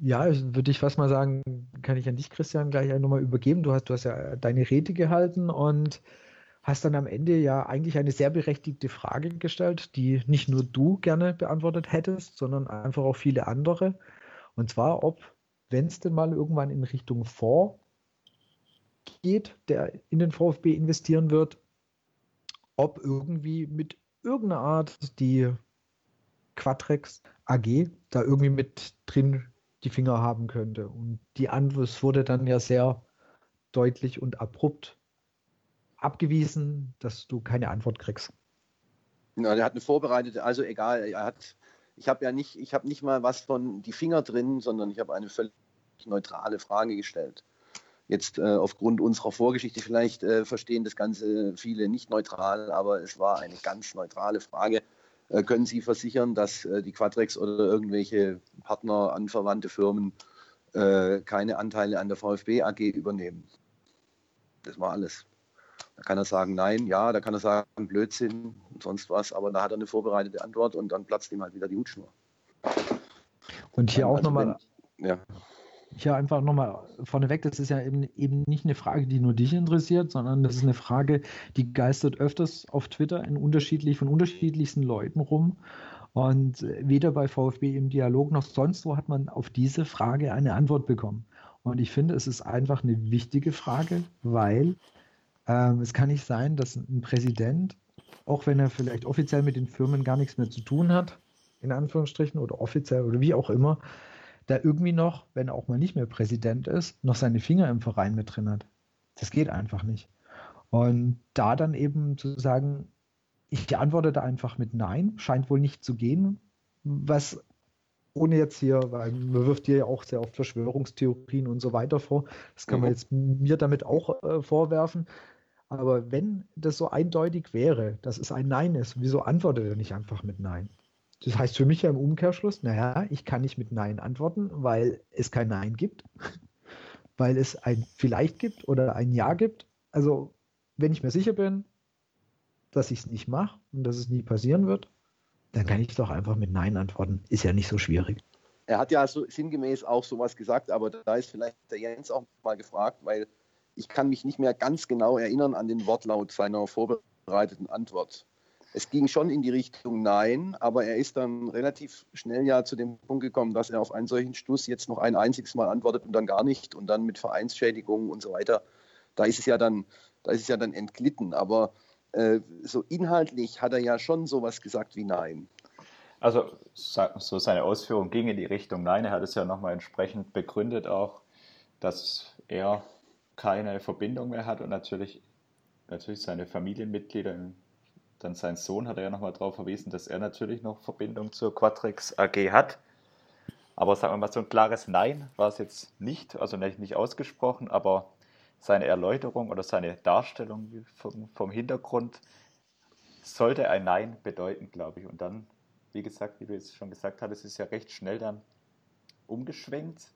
ja, würde ich fast mal sagen, kann ich an dich, Christian, gleich nochmal übergeben. Du hast, du hast ja deine Rede gehalten und hast dann am Ende ja eigentlich eine sehr berechtigte Frage gestellt, die nicht nur du gerne beantwortet hättest, sondern einfach auch viele andere. Und zwar, ob, wenn es denn mal irgendwann in Richtung Fonds geht, der in den VfB investieren wird, ob irgendwie mit irgendeiner Art die Quatrex AG da irgendwie mit drin die Finger haben könnte. Und die Antwort wurde dann ja sehr deutlich und abrupt abgewiesen, dass du keine Antwort kriegst. Na, der hat eine vorbereitete, also egal, er hat, ich habe ja nicht, ich habe nicht mal was von die Finger drin, sondern ich habe eine völlig neutrale Frage gestellt. Jetzt äh, aufgrund unserer Vorgeschichte vielleicht äh, verstehen das Ganze viele nicht neutral, aber es war eine ganz neutrale Frage. Äh, können Sie versichern, dass äh, die Quadrex oder irgendwelche Partner, anverwandte Firmen äh, keine Anteile an der VfB AG übernehmen? Das war alles. Da kann er sagen Nein, ja, da kann er sagen Blödsinn und sonst was, aber da hat er eine vorbereitete Antwort und dann platzt ihm halt wieder die Hutschnur. Und hier also auch nochmal. Ja hier einfach nochmal vorneweg, das ist ja eben, eben nicht eine Frage, die nur dich interessiert, sondern das ist eine Frage, die geistert öfters auf Twitter in unterschiedlich, von unterschiedlichsten Leuten rum. Und weder bei VfB im Dialog noch sonst wo hat man auf diese Frage eine Antwort bekommen. Und ich finde, es ist einfach eine wichtige Frage, weil ähm, es kann nicht sein, dass ein Präsident, auch wenn er vielleicht offiziell mit den Firmen gar nichts mehr zu tun hat, in Anführungsstrichen, oder offiziell oder wie auch immer, der irgendwie noch, wenn er auch mal nicht mehr Präsident ist, noch seine Finger im Verein mit drin hat. Das geht einfach nicht. Und da dann eben zu sagen, ich antworte da einfach mit Nein, scheint wohl nicht zu gehen, was ohne jetzt hier, weil man wirft dir ja auch sehr oft Verschwörungstheorien und so weiter vor. Das kann man mhm. jetzt mir damit auch äh, vorwerfen. Aber wenn das so eindeutig wäre, dass es ein Nein ist, wieso antwortet er nicht einfach mit Nein? Das heißt für mich ja im Umkehrschluss, naja, ich kann nicht mit Nein antworten, weil es kein Nein gibt, weil es ein Vielleicht gibt oder ein Ja gibt. Also, wenn ich mir sicher bin, dass ich es nicht mache und dass es nie passieren wird, dann kann ich doch einfach mit Nein antworten. Ist ja nicht so schwierig. Er hat ja so sinngemäß auch sowas gesagt, aber da ist vielleicht der Jens auch mal gefragt, weil ich kann mich nicht mehr ganz genau erinnern an den Wortlaut seiner vorbereiteten Antwort. Es ging schon in die Richtung Nein, aber er ist dann relativ schnell ja zu dem Punkt gekommen, dass er auf einen solchen Stuss jetzt noch ein einziges Mal antwortet und dann gar nicht und dann mit Vereinsschädigungen und so weiter. Da ist es ja dann, da ist es ja dann entglitten. Aber äh, so inhaltlich hat er ja schon sowas gesagt wie Nein. Also so seine Ausführung ging in die Richtung Nein. Er hat es ja nochmal entsprechend begründet auch, dass er keine Verbindung mehr hat und natürlich, natürlich seine Familienmitglieder, dann sein Sohn hat er ja nochmal darauf verwiesen, dass er natürlich noch Verbindung zur Quatrix AG hat. Aber sagen wir mal, so ein klares Nein war es jetzt nicht, also nicht, ausgesprochen, aber seine Erläuterung oder seine Darstellung vom, vom Hintergrund sollte ein Nein bedeuten, glaube ich. Und dann, wie gesagt, wie du jetzt schon gesagt hattest, ist ja recht schnell dann umgeschwenkt.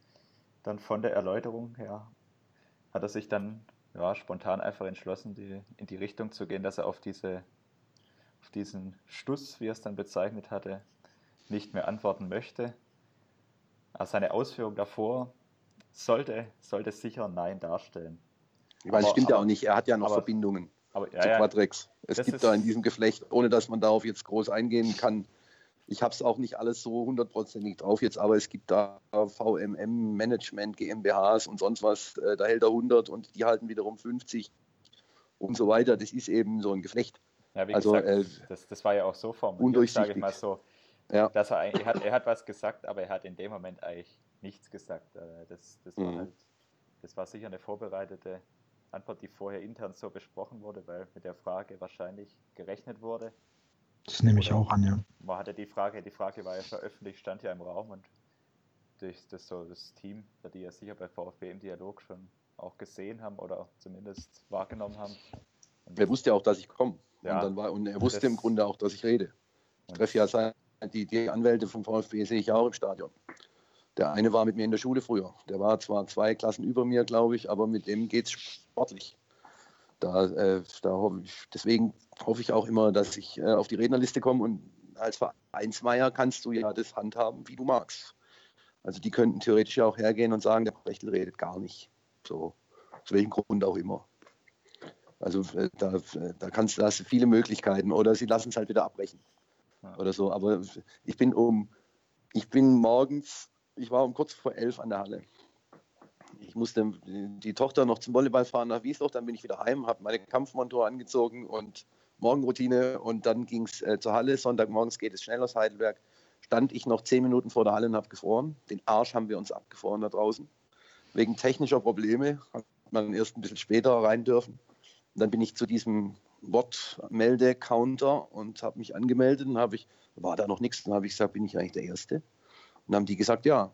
Dann von der Erläuterung her hat er sich dann ja, spontan einfach entschlossen, die, in die Richtung zu gehen, dass er auf, diese, auf diesen Stuss, wie er es dann bezeichnet hatte, nicht mehr antworten möchte. Aber seine Ausführung davor sollte, sollte sicher Nein darstellen. Ich meine, stimmt ja auch nicht. Er hat ja noch aber, Verbindungen aber, ja, zu Quadrex. Es gibt da in diesem Geflecht, ohne dass man darauf jetzt groß eingehen kann, ich habe es auch nicht alles so hundertprozentig drauf jetzt, aber es gibt da VMM, Management, GmbHs und sonst was, äh, da hält er 100 und die halten wiederum 50 und so weiter. Das ist eben so ein Geflecht. Ja, wie also, gesagt, äh, das, das, war ja auch so formuliert, sage ich mal so, ja. dass er, er, hat, er hat was gesagt, aber er hat in dem Moment eigentlich nichts gesagt. Äh, das, das, war, mhm. halt, das war sicher eine vorbereitete Antwort, die vorher intern so besprochen wurde, weil mit der Frage wahrscheinlich gerechnet wurde. Das nehme ich auch an, ja. Man hatte die Frage, die Frage war ja veröffentlicht, stand ja im Raum und durch das, so das Team, die ja sicher bei VfB im Dialog schon auch gesehen haben oder zumindest wahrgenommen haben. Und er wusste ja auch, dass ich komme. Ja, und, und, er wusste das, im Grunde auch, dass ich rede. Ich treffe ja sein, die, die Anwälte vom VfB sehe ich auch im Stadion. Der eine war mit mir in der Schule früher. Der war zwar zwei Klassen über mir, glaube ich, aber mit dem geht es sportlich. Da, äh, da hoffe ich, deswegen hoffe ich auch immer, dass ich äh, auf die Rednerliste komme und als Vereinsmeier kannst du ja das handhaben, wie du magst. Also die könnten theoretisch auch hergehen und sagen, der Brechtel redet gar nicht. So, aus welchem Grund auch immer. Also äh, da, da kannst du, hast viele Möglichkeiten oder sie lassen es halt wieder abbrechen. Ja. Oder so. Aber ich bin um, ich bin morgens ich war um kurz vor elf an der Halle. Ich musste die Tochter noch zum Volleyball fahren nach Wiesloch, dann bin ich wieder heim, habe meine Kampfmontur angezogen und Morgenroutine und dann ging es äh, zur Halle. Sonntagmorgens geht es schnell aus Heidelberg. Stand ich noch zehn Minuten vor der Halle und habe gefroren. Den Arsch haben wir uns abgefroren da draußen. Wegen technischer Probleme hat man erst ein bisschen später rein dürfen. Und dann bin ich zu diesem Wortmelde-Counter und habe mich angemeldet und habe ich, war da noch nichts, dann habe ich gesagt, bin ich eigentlich der Erste? dann haben die gesagt, ja.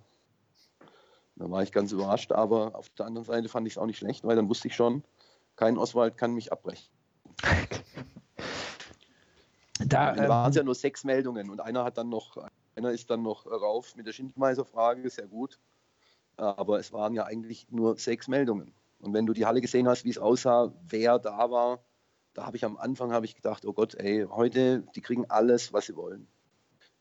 Da war ich ganz überrascht, aber auf der anderen Seite fand ich es auch nicht schlecht, weil dann wusste ich schon, kein Oswald kann mich abbrechen. Da ähm, waren es ja nur sechs Meldungen und einer hat dann noch, einer ist dann noch rauf mit der Schindmeiser-Frage, sehr gut. Aber es waren ja eigentlich nur sechs Meldungen. Und wenn du die Halle gesehen hast, wie es aussah, wer da war, da habe ich am Anfang habe ich gedacht, oh Gott, ey, heute, die kriegen alles, was sie wollen.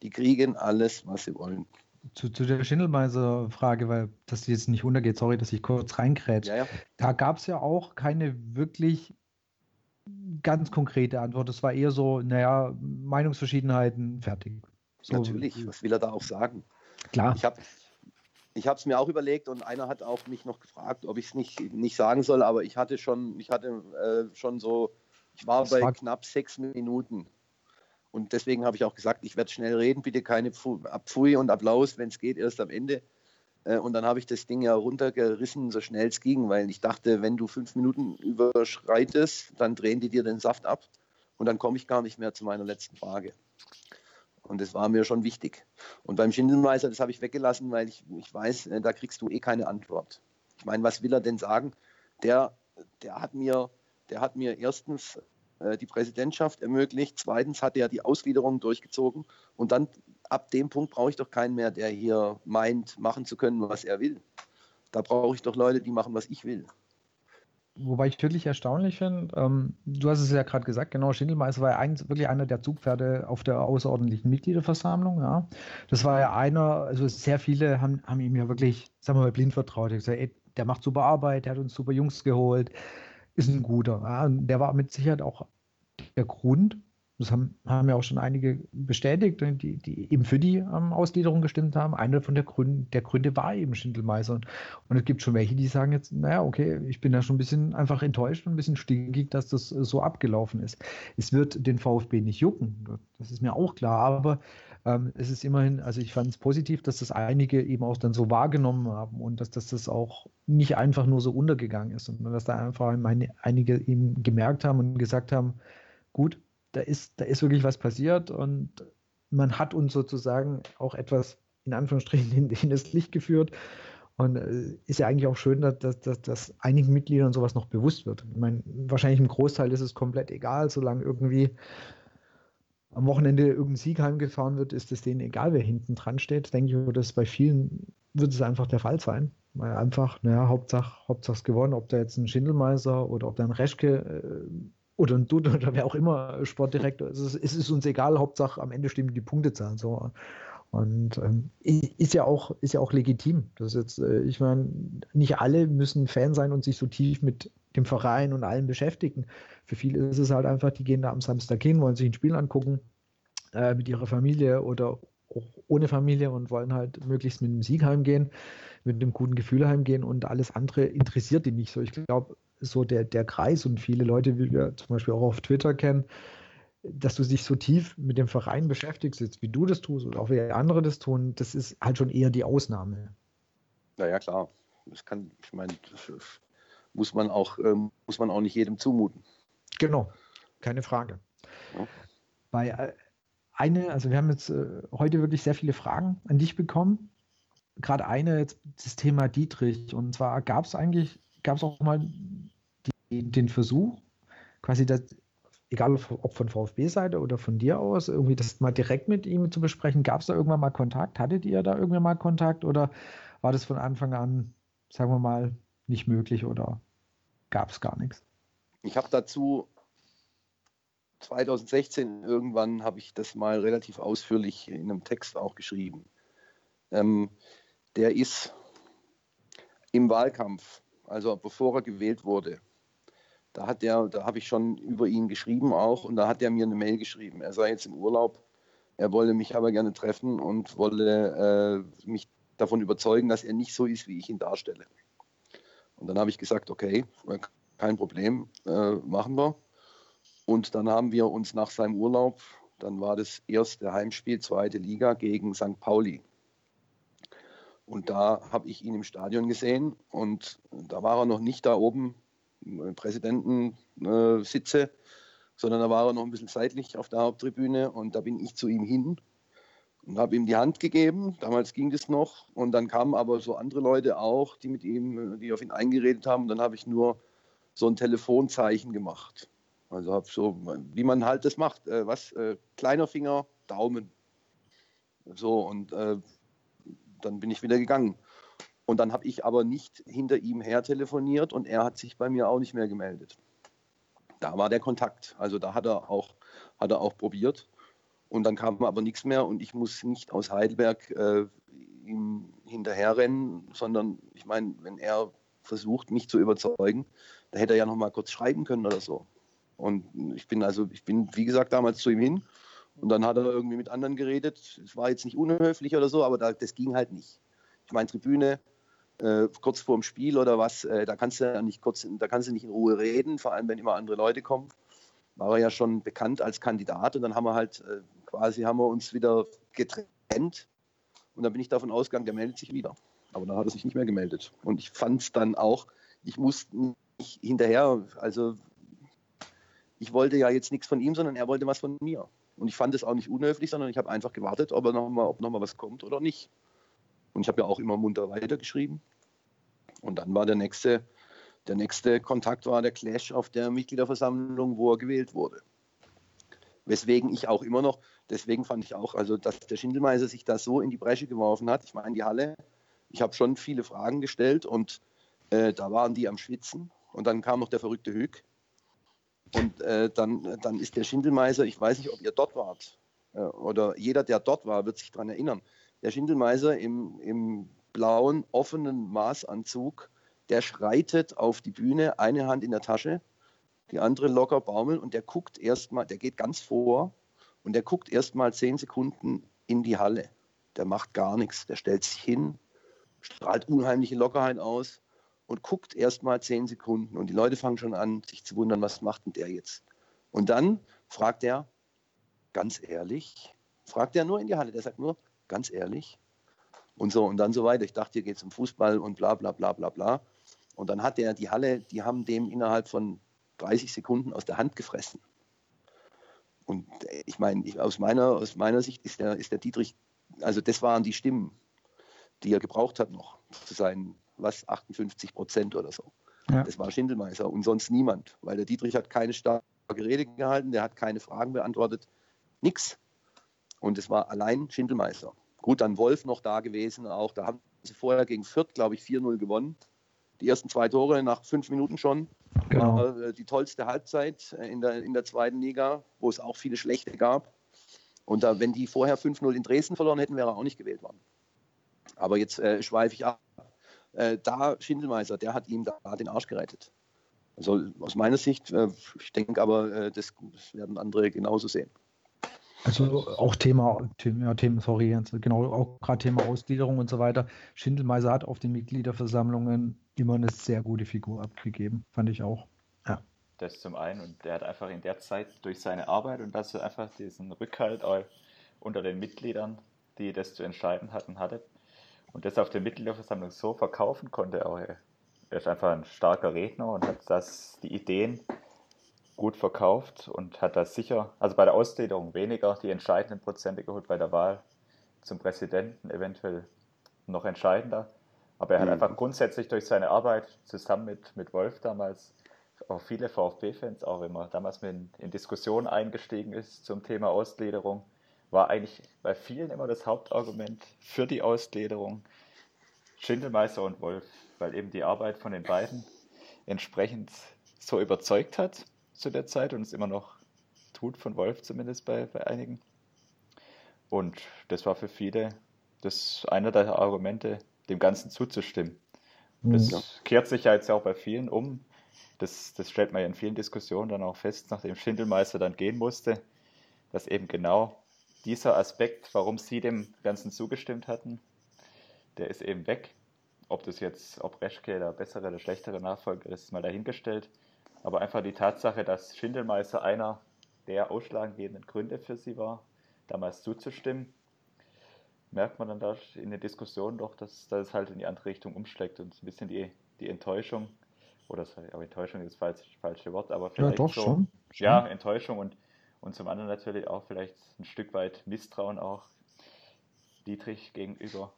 Die kriegen alles, was sie wollen zu, zu der Schindelmeiser-Frage, weil das jetzt nicht untergeht, sorry, dass ich kurz reinkrätsche. Ja, ja. Da gab es ja auch keine wirklich ganz konkrete Antwort. Es war eher so, naja, Meinungsverschiedenheiten, fertig. So, Natürlich, was will er da auch sagen? Klar. Ich habe ich es mir auch überlegt und einer hat auch mich noch gefragt, ob ich es nicht, nicht sagen soll, aber ich hatte schon, ich hatte äh, schon so, ich war das bei war... knapp sechs Minuten und deswegen habe ich auch gesagt, ich werde schnell reden, bitte keine Pfui und Applaus, wenn es geht, erst am Ende. Äh, und dann habe ich das Ding ja runtergerissen, so schnell es ging, weil ich dachte, wenn du fünf Minuten überschreitest, dann drehen die dir den Saft ab und dann komme ich gar nicht mehr zu meiner letzten Frage. Und das war mir schon wichtig. Und beim Schindelmeister, das habe ich weggelassen, weil ich, ich weiß, äh, da kriegst du eh keine Antwort. Ich meine, was will er denn sagen? Der, der, hat, mir, der hat mir erstens äh, die Präsidentschaft ermöglicht. Zweitens hat er die Ausgliederung durchgezogen. Und dann ab dem Punkt brauche ich doch keinen mehr, der hier meint, machen zu können, was er will. Da brauche ich doch Leute, die machen, was ich will. Wobei ich wirklich erstaunlich finde, ähm, du hast es ja gerade gesagt, genau, Schindelmeister war ja ein, wirklich einer der Zugpferde auf der außerordentlichen Mitgliederversammlung. Ja. Das war ja einer, also sehr viele haben, haben ihm ja wirklich, sagen wir mal, blind vertraut. Ich gesagt, ey, der macht super Arbeit, der hat uns super Jungs geholt ist ein guter. Ja, der war mit Sicherheit auch der Grund, Das haben, haben ja auch schon einige bestätigt, ne, die, die eben für die ähm, Ausgliederung gestimmt haben. Einer von der Gründe, der Gründe war eben Schindelmeiser. Und es gibt schon welche, die sagen jetzt, naja, okay, ich bin da schon ein bisschen einfach enttäuscht und ein bisschen stinkig, dass das so abgelaufen ist. Es wird den VfB nicht jucken, das ist mir auch klar, aber ähm, es ist immerhin, also ich fand es positiv, dass das einige eben auch dann so wahrgenommen haben und dass, dass das auch nicht einfach nur so untergegangen ist, sondern dass da einfach meine, einige eben gemerkt haben und gesagt haben, gut, da ist, da ist wirklich was passiert und man hat uns sozusagen auch etwas in Anführungsstrichen in, in das Licht geführt. Und äh, ist ja eigentlich auch schön, dass, dass, dass, einigen Mitgliedern sowas noch bewusst wird. Ich meine, wahrscheinlich im Großteil ist es komplett egal, solange irgendwie am Wochenende irgendein Sieg heimgefahren wird, ist es denen egal, wer hinten dran steht. Denke ich, dass bei vielen wird es einfach der Fall sein. Weil einfach, naja, Hauptsache, Hauptsache gewonnen, ob da jetzt ein Schindelmeister oder ob da ein Reschke äh, oder ein Dutt oder wer auch immer Sportdirektor ist, es ist uns egal, Hauptsache am Ende stimmen die Punktezahlen so. Und ähm, ist ja auch ist ja auch legitim. Das ist jetzt, äh, ich meine, nicht alle müssen Fan sein und sich so tief mit dem Verein und allem beschäftigen. Für viele ist es halt einfach, die gehen da am Samstag hin, wollen sich ein Spiel angucken äh, mit ihrer Familie oder ohne Familie und wollen halt möglichst mit einem Sieg heimgehen, mit einem guten Gefühl heimgehen und alles andere interessiert die nicht so. Ich glaube, so der, der Kreis und viele Leute, wie wir zum Beispiel auch auf Twitter kennen, dass du dich so tief mit dem Verein beschäftigst, jetzt wie du das tust oder auch wie andere das tun, das ist halt schon eher die Ausnahme. Naja, klar. Das kann, ich meine, muss man auch, ähm, muss man auch nicht jedem zumuten. Genau, keine Frage. Ja. Bei äh, eine, also wir haben jetzt äh, heute wirklich sehr viele Fragen an dich bekommen. Gerade eine jetzt das Thema Dietrich. Und zwar gab es eigentlich, gab es auch mal die, den Versuch, quasi das, egal ob von VfB-Seite oder von dir aus, irgendwie das mal direkt mit ihm zu besprechen. Gab es da irgendwann mal Kontakt? Hattet ihr da irgendwann mal Kontakt oder war das von Anfang an, sagen wir mal, nicht möglich oder gab es gar nichts? Ich habe dazu 2016 irgendwann habe ich das mal relativ ausführlich in einem Text auch geschrieben. Ähm, der ist im Wahlkampf, also bevor er gewählt wurde, da hat der, da habe ich schon über ihn geschrieben auch und da hat er mir eine Mail geschrieben. Er sei jetzt im Urlaub, er wolle mich aber gerne treffen und wolle äh, mich davon überzeugen, dass er nicht so ist, wie ich ihn darstelle. Und dann habe ich gesagt, okay, kein Problem, äh, machen wir. Und dann haben wir uns nach seinem Urlaub, dann war das erste Heimspiel, zweite Liga gegen St. Pauli. Und da habe ich ihn im Stadion gesehen und da war er noch nicht da oben Präsidentensitze, äh, sondern da war er noch ein bisschen seitlich auf der Haupttribüne und da bin ich zu ihm hin und habe ihm die Hand gegeben. Damals ging das noch und dann kamen aber so andere Leute auch, die mit ihm, die auf ihn eingeredet haben. Und dann habe ich nur so ein Telefonzeichen gemacht. Also so, wie man halt das macht, äh, was äh, kleiner Finger, Daumen. So und äh, dann bin ich wieder gegangen. Und dann habe ich aber nicht hinter ihm her telefoniert und er hat sich bei mir auch nicht mehr gemeldet. Da war der Kontakt. Also da hat er auch, hat er auch probiert. Und dann kam aber nichts mehr und ich muss nicht aus Heidelberg äh, ihm hinterherrennen, sondern ich meine, wenn er versucht, mich zu überzeugen, da hätte er ja noch mal kurz schreiben können oder so. Und ich bin also, ich bin, wie gesagt, damals zu ihm hin und dann hat er irgendwie mit anderen geredet. Es war jetzt nicht unhöflich oder so, aber da, das ging halt nicht. Ich meine, Tribüne, äh, kurz vorm Spiel oder was, äh, da kannst du ja nicht kurz, da kannst du nicht in Ruhe reden, vor allem wenn immer andere Leute kommen. War er ja schon bekannt als Kandidat und dann haben wir halt äh, quasi haben wir uns wieder getrennt und dann bin ich davon ausgegangen, der meldet sich wieder. Aber dann hat er sich nicht mehr gemeldet. Und ich fand es dann auch, ich musste nicht hinterher, also ich wollte ja jetzt nichts von ihm, sondern er wollte was von mir. Und ich fand es auch nicht unhöflich, sondern ich habe einfach gewartet, ob, er noch was kommt oder nicht. Und ich habe ja auch immer munter weitergeschrieben. Und dann war der nächste, der nächste Kontakt war der Clash auf der Mitgliederversammlung, wo er gewählt wurde. Weswegen ich auch immer noch, deswegen fand ich auch, also dass der Schindelmeiser sich da so in die Bresche geworfen hat. Ich meine, die Halle, ich habe schon viele Fragen gestellt und äh, da waren die am Schwitzen. Und dann kam noch der verrückte Hüg und äh, dann, dann ist der Schindelmeiser, ich weiß nicht, ob ihr dort wart äh, oder jeder, der dort war, wird sich daran erinnern. Der Schindelmeiser im, im blauen, offenen Maßanzug, der schreitet auf die Bühne, eine Hand in der Tasche, die andere locker baumeln und der guckt erstmal, der geht ganz vor und der guckt erstmal zehn Sekunden in die Halle. Der macht gar nichts, der stellt sich hin, strahlt unheimliche Lockerheit aus und guckt erstmal zehn Sekunden. Und die Leute fangen schon an, sich zu wundern, was macht denn der jetzt? Und dann fragt er, ganz ehrlich, fragt er nur in die Halle, der sagt nur, ganz ehrlich. Und so und dann so weiter. Ich dachte, hier geht es um Fußball und bla bla bla bla bla. Und dann hat er die Halle, die haben dem innerhalb von 30 Sekunden aus der Hand gefressen. Und ich meine, aus, meiner, aus meiner Sicht ist der, ist der Dietrich, also das waren die Stimmen, die er gebraucht hat noch zu seinen, was, 58 Prozent oder so. Ja. Das war Schindelmeister und sonst niemand, weil der Dietrich hat keine starke Rede gehalten, der hat keine Fragen beantwortet, nichts. Und es war allein Schindelmeister. Gut, dann Wolf noch da gewesen, auch da haben sie vorher gegen Fürth, glaube ich, 4-0 gewonnen. Die ersten zwei Tore nach fünf Minuten schon. Genau. Äh, die tollste Halbzeit äh, in der, in der zweiten Liga, wo es auch viele schlechte gab. Und da, wenn die vorher 5-0 in Dresden verloren hätten, wäre er auch nicht gewählt worden. Aber jetzt äh, schweife ich ab. Äh, da Schindelmeister, der hat ihm da den Arsch gerettet. Also aus meiner Sicht, äh, ich denke aber, äh, das, das werden andere genauso sehen. Also auch Thema, Thema, Thema sorry, genau, auch gerade Thema Ausgliederung und so weiter. Schindelmeiser hat auf den Mitgliederversammlungen immer eine sehr gute Figur abgegeben, fand ich auch. Ja. Das zum einen und der hat einfach in der Zeit durch seine Arbeit und dass er einfach diesen Rückhalt unter den Mitgliedern, die das zu entscheiden hatten, hatte und das auf der Mitgliederversammlung so verkaufen konnte. Auch er ist einfach ein starker Redner und hat das, die Ideen gut verkauft und hat das sicher, also bei der Ausgliederung weniger die entscheidenden Prozente geholt, bei der Wahl zum Präsidenten eventuell noch entscheidender. Aber er hat mhm. einfach grundsätzlich durch seine Arbeit zusammen mit, mit Wolf damals auch viele VfB-Fans, auch wenn man damals mit in, in Diskussionen eingestiegen ist zum Thema Ausgliederung, war eigentlich bei vielen immer das Hauptargument für die Ausgliederung Schindelmeister und Wolf, weil eben die Arbeit von den beiden entsprechend so überzeugt hat zu der Zeit und es immer noch tut, von Wolf zumindest bei, bei einigen. Und das war für viele das einer der Argumente, dem Ganzen zuzustimmen. Mhm. Das ja. kehrt sich ja jetzt auch bei vielen um. Das, das stellt man ja in vielen Diskussionen dann auch fest, nachdem Schindelmeister dann gehen musste, dass eben genau dieser Aspekt, warum sie dem Ganzen zugestimmt hatten, der ist eben weg. Ob das jetzt, ob Reschke der bessere oder schlechtere Nachfolger ist, ist mal dahingestellt. Aber einfach die Tatsache, dass Schindelmeister einer der ausschlaggebenden Gründe für sie war, damals zuzustimmen, merkt man dann da in den Diskussionen doch, dass, dass es halt in die andere Richtung umschlägt und ein bisschen die, die Enttäuschung, oder aber Enttäuschung ist das falsche, falsche Wort, aber vielleicht ja, doch, so, schon, schon. Ja, Enttäuschung und, und zum anderen natürlich auch vielleicht ein Stück weit Misstrauen auch Dietrich gegenüber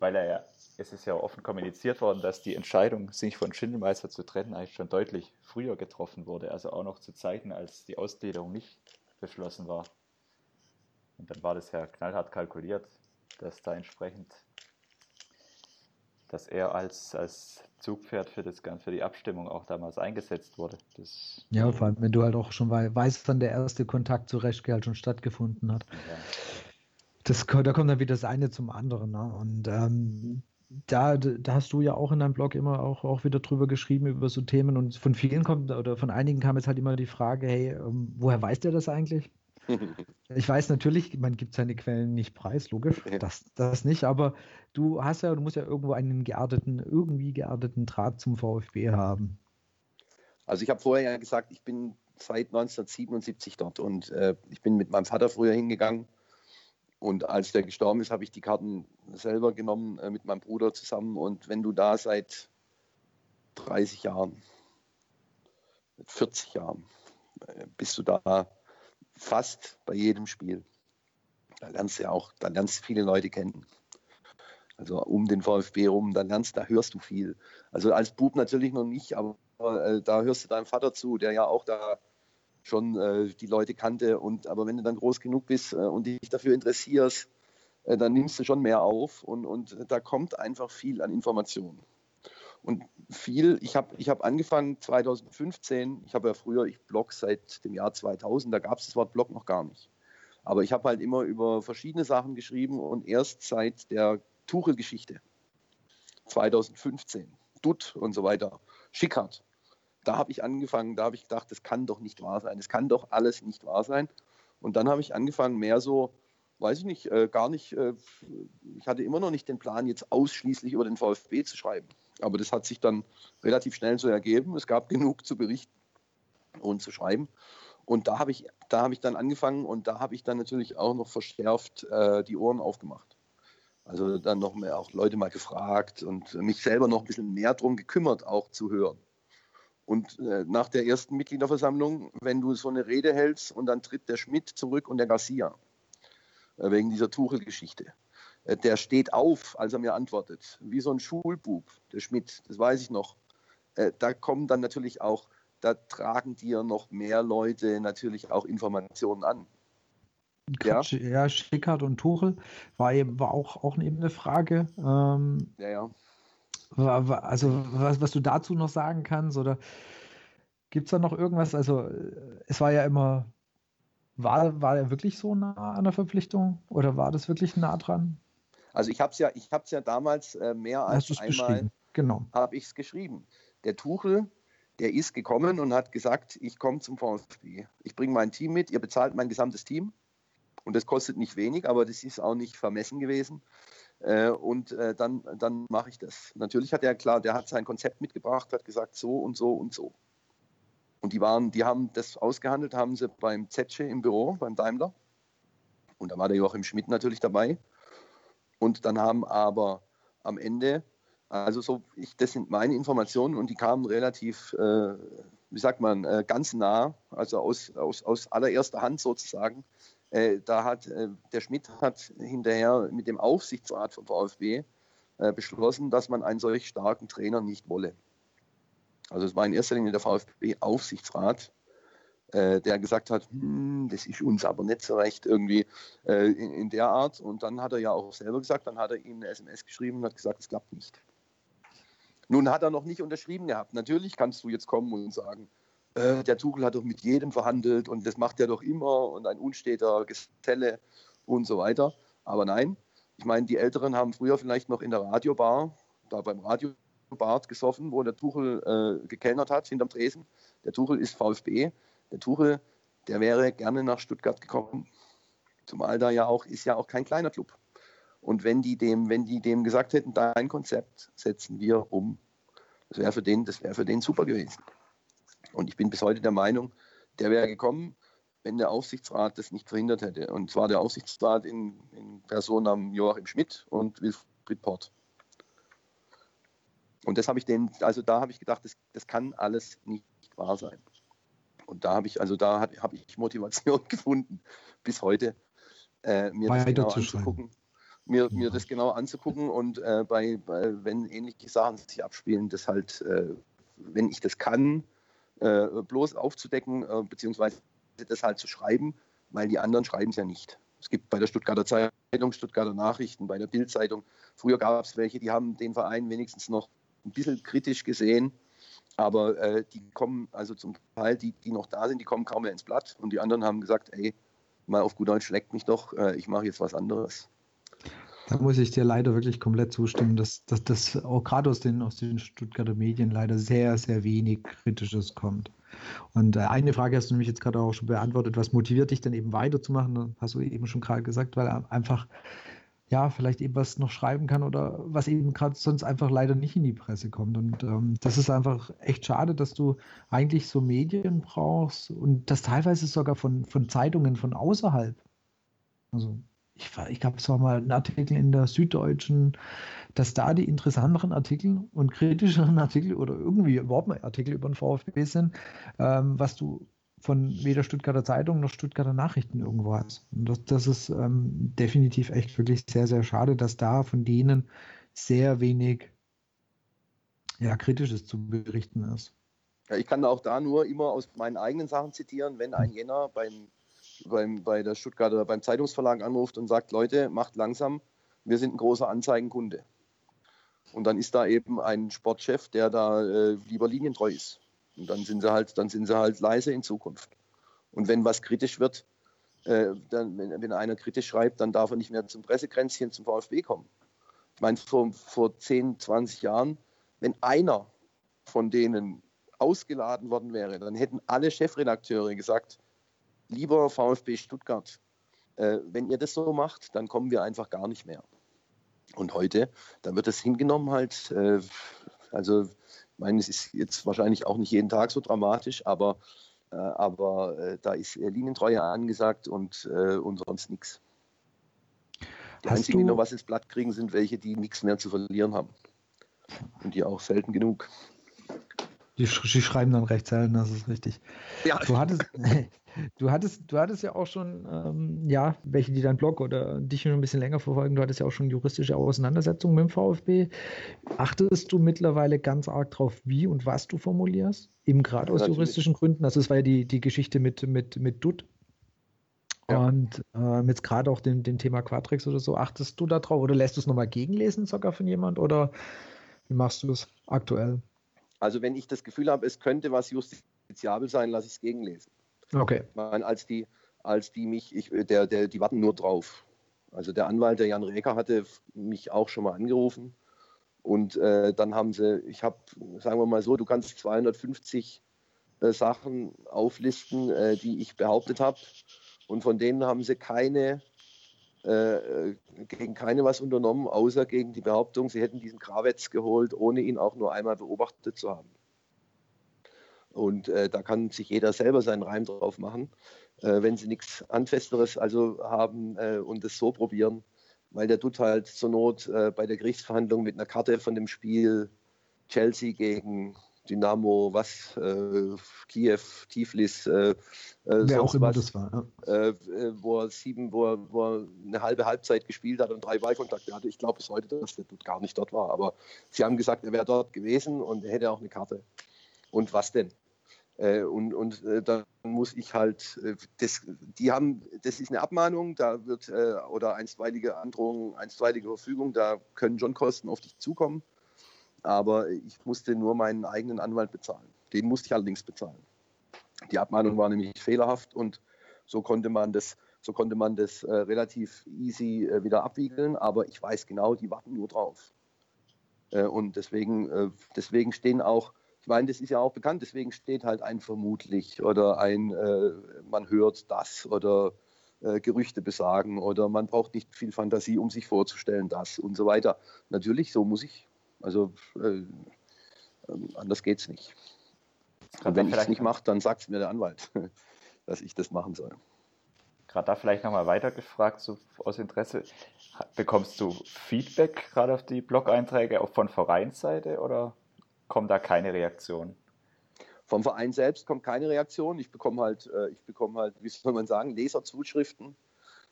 weil er ja, es ist ja offen kommuniziert worden, dass die Entscheidung, sich von Schindelmeister zu trennen, eigentlich schon deutlich früher getroffen wurde, also auch noch zu Zeiten, als die Ausgliederung nicht beschlossen war. Und dann war das ja knallhart kalkuliert, dass da entsprechend, dass er als, als Zugpferd für, das, für die Abstimmung auch damals eingesetzt wurde. Das, ja, vor allem, wenn du halt auch schon weißt, wann der erste Kontakt zu Reschke halt schon stattgefunden hat. Ja das, da kommt dann wieder das eine zum anderen. Ne? Und ähm, da, da hast du ja auch in deinem Blog immer auch, auch wieder drüber geschrieben, über so Themen. Und von vielen kommt, oder von einigen kam jetzt halt immer die Frage, hey, ähm, woher weiß der das eigentlich? Ich weiß natürlich, man gibt seine Quellen nicht preis, logisch, das, das nicht, aber du hast ja, du musst ja irgendwo einen geerdeten, irgendwie geerdeten Draht zum VfB haben. Also ich habe vorher ja gesagt, ich bin seit 1977 dort und äh, ich bin mit meinem Vater früher hingegangen und als der gestorben ist, habe ich die Karten selber genommen äh, mit meinem Bruder zusammen. Und wenn du da seit 30 Jahren, 40 Jahren, äh, bist du da fast bei jedem Spiel. Da lernst du ja auch, da lernst du viele Leute kennen. Also um den VfB rum, da lernst, da hörst du viel. Also als Bub natürlich noch nicht, aber äh, da hörst du deinem Vater zu, der ja auch da schon äh, die Leute kannte. Und, aber wenn du dann groß genug bist äh, und dich dafür interessierst, äh, dann nimmst du schon mehr auf und, und da kommt einfach viel an Informationen. Und viel, ich habe ich hab angefangen 2015, ich habe ja früher, ich blog seit dem Jahr 2000, da gab es das Wort Blog noch gar nicht. Aber ich habe halt immer über verschiedene Sachen geschrieben und erst seit der Tuchel-Geschichte 2015, Dutt und so weiter, Schickert, da habe ich angefangen, da habe ich gedacht, das kann doch nicht wahr sein. Das kann doch alles nicht wahr sein. Und dann habe ich angefangen, mehr so, weiß ich nicht, äh, gar nicht, äh, ich hatte immer noch nicht den Plan, jetzt ausschließlich über den VfB zu schreiben. Aber das hat sich dann relativ schnell so ergeben. Es gab genug zu berichten und zu schreiben. Und da habe ich, da ich dann angefangen und da habe ich dann natürlich auch noch verschärft äh, die Ohren aufgemacht. Also dann noch mehr auch Leute mal gefragt und mich selber noch ein bisschen mehr darum gekümmert, auch zu hören. Und äh, nach der ersten Mitgliederversammlung, wenn du so eine Rede hältst und dann tritt der Schmidt zurück und der Garcia, äh, wegen dieser Tuchel-Geschichte, der steht auf, als er mir antwortet, wie so ein Schulbub, der Schmidt, das weiß ich noch. Äh, da kommen dann natürlich auch, da tragen dir noch mehr Leute natürlich auch Informationen an. Ja, ja Schickert und Tuchel war, eben, war auch, auch eben eine Frage. Ähm, ja, ja. Also, was, was du dazu noch sagen kannst, oder gibt es da noch irgendwas? Also, es war ja immer, war, war er wirklich so nah an der Verpflichtung oder war das wirklich nah dran? Also, ich habe es ja, ja damals äh, mehr als einmal genau. habe ich es geschrieben. Der Tuchel, der ist gekommen und hat gesagt, ich komme zum VfB. Ich bringe mein Team mit, ihr bezahlt mein gesamtes Team. Und das kostet nicht wenig, aber das ist auch nicht vermessen gewesen. Äh, und äh, dann, dann mache ich das. Natürlich hat er klar, der hat sein Konzept mitgebracht, hat gesagt, so und so und so. Und die waren, die haben das ausgehandelt, haben sie beim Zetsche im Büro, beim Daimler. Und da war der Joachim Schmidt natürlich dabei. Und dann haben aber am Ende, also so, ich, das sind meine Informationen und die kamen relativ, äh, wie sagt man, äh, ganz nah, also aus, aus, aus allererster Hand sozusagen. Äh, da hat äh, der Schmidt hat hinterher mit dem Aufsichtsrat vom VfB äh, beschlossen, dass man einen solch starken Trainer nicht wolle. Also es war in erster Linie der VfB-Aufsichtsrat, äh, der gesagt hat, hm, das ist uns aber nicht so recht irgendwie äh, in, in, der Art. Und dann hat er ja auch selber gesagt, dann hat er ihm eine SMS geschrieben und hat gesagt, es klappt nicht. Nun hat er noch nicht unterschrieben gehabt. Natürlich kannst du jetzt kommen und sagen, äh, der Tuchel hat doch mit jedem verhandelt und das macht er doch immer und ein unsteter Geselle und so weiter. Aber nein, ich meine, die Älteren haben früher vielleicht noch in der Radiobar, da beim Radiobart gesoffen, wo der Tuchel äh, gekellnert hat hinterm Tresen. Der Tuchel ist VfB. Der Tuchel, der wäre gerne nach Stuttgart gekommen. Zumal da ja auch, ist ja auch kein kleiner Club. Und wenn die dem, wenn die dem gesagt hätten, dein Konzept setzen wir um, das wäre für den, für den super gewesen. Und ich bin bis heute der Meinung, der wäre gekommen, wenn der Aufsichtsrat das nicht verhindert hätte. Und zwar der Aufsichtsrat in, in Person am Joachim Schmidt und Wilfried Port. Und das habe ich den, also da habe ich gedacht, das, das kann alles nicht wahr sein. Und da habe ich, also da habe ich Motivation gefunden, bis heute äh, mir das genau anzugucken. Mir, mir das genau anzugucken und äh, bei, bei, wenn ähnliche Sachen sich abspielen, das halt, äh, wenn ich das kann, äh, bloß aufzudecken, äh, beziehungsweise das halt zu schreiben, weil die anderen schreiben es ja nicht. Es gibt bei der Stuttgarter Zeitung, Stuttgarter Nachrichten, bei der Bildzeitung. Früher gab es welche, die haben den Verein wenigstens noch ein bisschen kritisch gesehen, aber äh, die kommen, also zum Teil, die, die noch da sind, die kommen kaum mehr ins Blatt. Und die anderen haben gesagt, ey, mal auf gut Deutsch leckt mich doch, äh, ich mache jetzt was anderes. Da muss ich dir leider wirklich komplett zustimmen, dass das auch gerade aus den, aus den Stuttgarter Medien leider sehr, sehr wenig Kritisches kommt. Und äh, eine Frage hast du nämlich jetzt gerade auch schon beantwortet, was motiviert dich denn eben weiterzumachen? Hast du eben schon gerade gesagt, weil einfach ja, vielleicht eben was noch schreiben kann oder was eben gerade sonst einfach leider nicht in die Presse kommt. Und ähm, das ist einfach echt schade, dass du eigentlich so Medien brauchst und das teilweise sogar von, von Zeitungen von außerhalb. Also ich, ich glaube, es war mal ein Artikel in der Süddeutschen, dass da die interessanteren Artikel und kritischeren Artikel oder irgendwie überhaupt mal Artikel über den VfB sind, ähm, was du von weder Stuttgarter Zeitung noch Stuttgarter Nachrichten irgendwo hast. Und das, das ist ähm, definitiv echt wirklich sehr, sehr schade, dass da von denen sehr wenig ja, Kritisches zu berichten ist. Ja, ich kann auch da nur immer aus meinen eigenen Sachen zitieren, wenn ein Jänner beim beim, bei der Stuttgarter, beim Zeitungsverlag anruft und sagt, Leute, macht langsam, wir sind ein großer Anzeigenkunde. Und dann ist da eben ein Sportchef, der da äh, lieber linientreu ist. Und dann sind sie halt, dann sind sie halt leise in Zukunft. Und wenn was kritisch wird, äh, dann, wenn, wenn, einer kritisch schreibt, dann darf er nicht mehr zum Pressekränzchen zum VfB kommen. Ich meine, vor, vor 10, 20 Jahren, wenn einer von denen ausgeladen worden wäre, dann hätten alle Chefredakteure gesagt, lieber VfB Stuttgart, äh, wenn ihr das so macht, dann kommen wir einfach gar nicht mehr. Und heute, da wird es hingenommen halt, äh, also ich meine, es ist jetzt wahrscheinlich auch nicht jeden Tag so dramatisch, aber, äh, aber äh, da ist Linientreue angesagt und, äh, und sonst nichts. Die Hast einzigen, die noch was ins Blatt kriegen, sind welche, die nichts mehr zu verlieren haben. Und die auch selten genug. Die, die schreiben dann recht selten, das ist richtig. Ja. Du hattest, du hattest, du hattest ja auch schon, ähm, ja, welche, die deinen Blog oder dich schon ein bisschen länger verfolgen, du hattest ja auch schon juristische Auseinandersetzungen mit dem VfB. Achtest du mittlerweile ganz arg drauf, wie und was du formulierst? Eben gerade aus Natürlich. juristischen Gründen. Also es war ja die, die Geschichte mit, mit, mit Dutt. Ja. Und äh, jetzt gerade auch dem, dem Thema Quatrix oder so, achtest du da drauf oder lässt du es nochmal gegenlesen sogar von jemand oder wie machst du es aktuell? Also wenn ich das Gefühl habe, es könnte was justiziabel sein, lasse ich es gegenlesen. Okay. Meine, als die, als die mich, ich, der, der, die warten nur drauf. Also der Anwalt, der Jan Reker, hatte mich auch schon mal angerufen. Und äh, dann haben sie, ich habe, sagen wir mal so, du kannst 250 äh, Sachen auflisten, äh, die ich behauptet habe. Und von denen haben sie keine, äh, gegen keine was unternommen, außer gegen die Behauptung, sie hätten diesen Krawetz geholt, ohne ihn auch nur einmal beobachtet zu haben. Und äh, da kann sich jeder selber seinen Reim drauf machen, äh, wenn sie nichts Handfesteres also haben äh, und es so probieren, weil der tut halt zur Not äh, bei der Gerichtsverhandlung mit einer Karte von dem Spiel Chelsea gegen Dynamo, was, äh, Kiew, Tiflis, äh, wer auch immer was, das war, ja. wo er sieben, wo er, wo er eine halbe Halbzeit gespielt hat und drei Ballkontakte hatte. Ich glaube bis heute, dass der gar nicht dort war, aber sie haben gesagt, er wäre dort gewesen und er hätte auch eine Karte. Und was denn? Äh, und und äh, dann muss ich halt, äh, das, die haben, das ist eine Abmahnung, da wird, äh, oder einstweilige Androhung, einstweilige Verfügung, da können schon Kosten auf dich zukommen. Aber ich musste nur meinen eigenen Anwalt bezahlen. Den musste ich allerdings bezahlen. Die Abmahnung war nämlich fehlerhaft und so konnte man das, so konnte man das äh, relativ easy äh, wieder abwiegeln. Aber ich weiß genau, die warten nur drauf. und deswegen, deswegen stehen auch ich meine, das ist ja auch bekannt, deswegen steht halt ein vermutlich oder ein äh, man hört das oder äh, Gerüchte besagen oder man braucht nicht viel Fantasie, um sich vorzustellen, das und so weiter. Natürlich, so muss ich. Also äh, ähm, anders geht es nicht. Und wenn ich es nicht mache, dann sagt es mir der Anwalt, dass ich das machen soll. Gerade da vielleicht nochmal weitergefragt, so aus Interesse. Bekommst du Feedback gerade auf die Blog-Einträge auch von Vereinsseite oder kommt da keine Reaktion? Vom Verein selbst kommt keine Reaktion. Ich bekomme halt, äh, ich bekomme halt, wie soll man sagen, Leserzuschriften,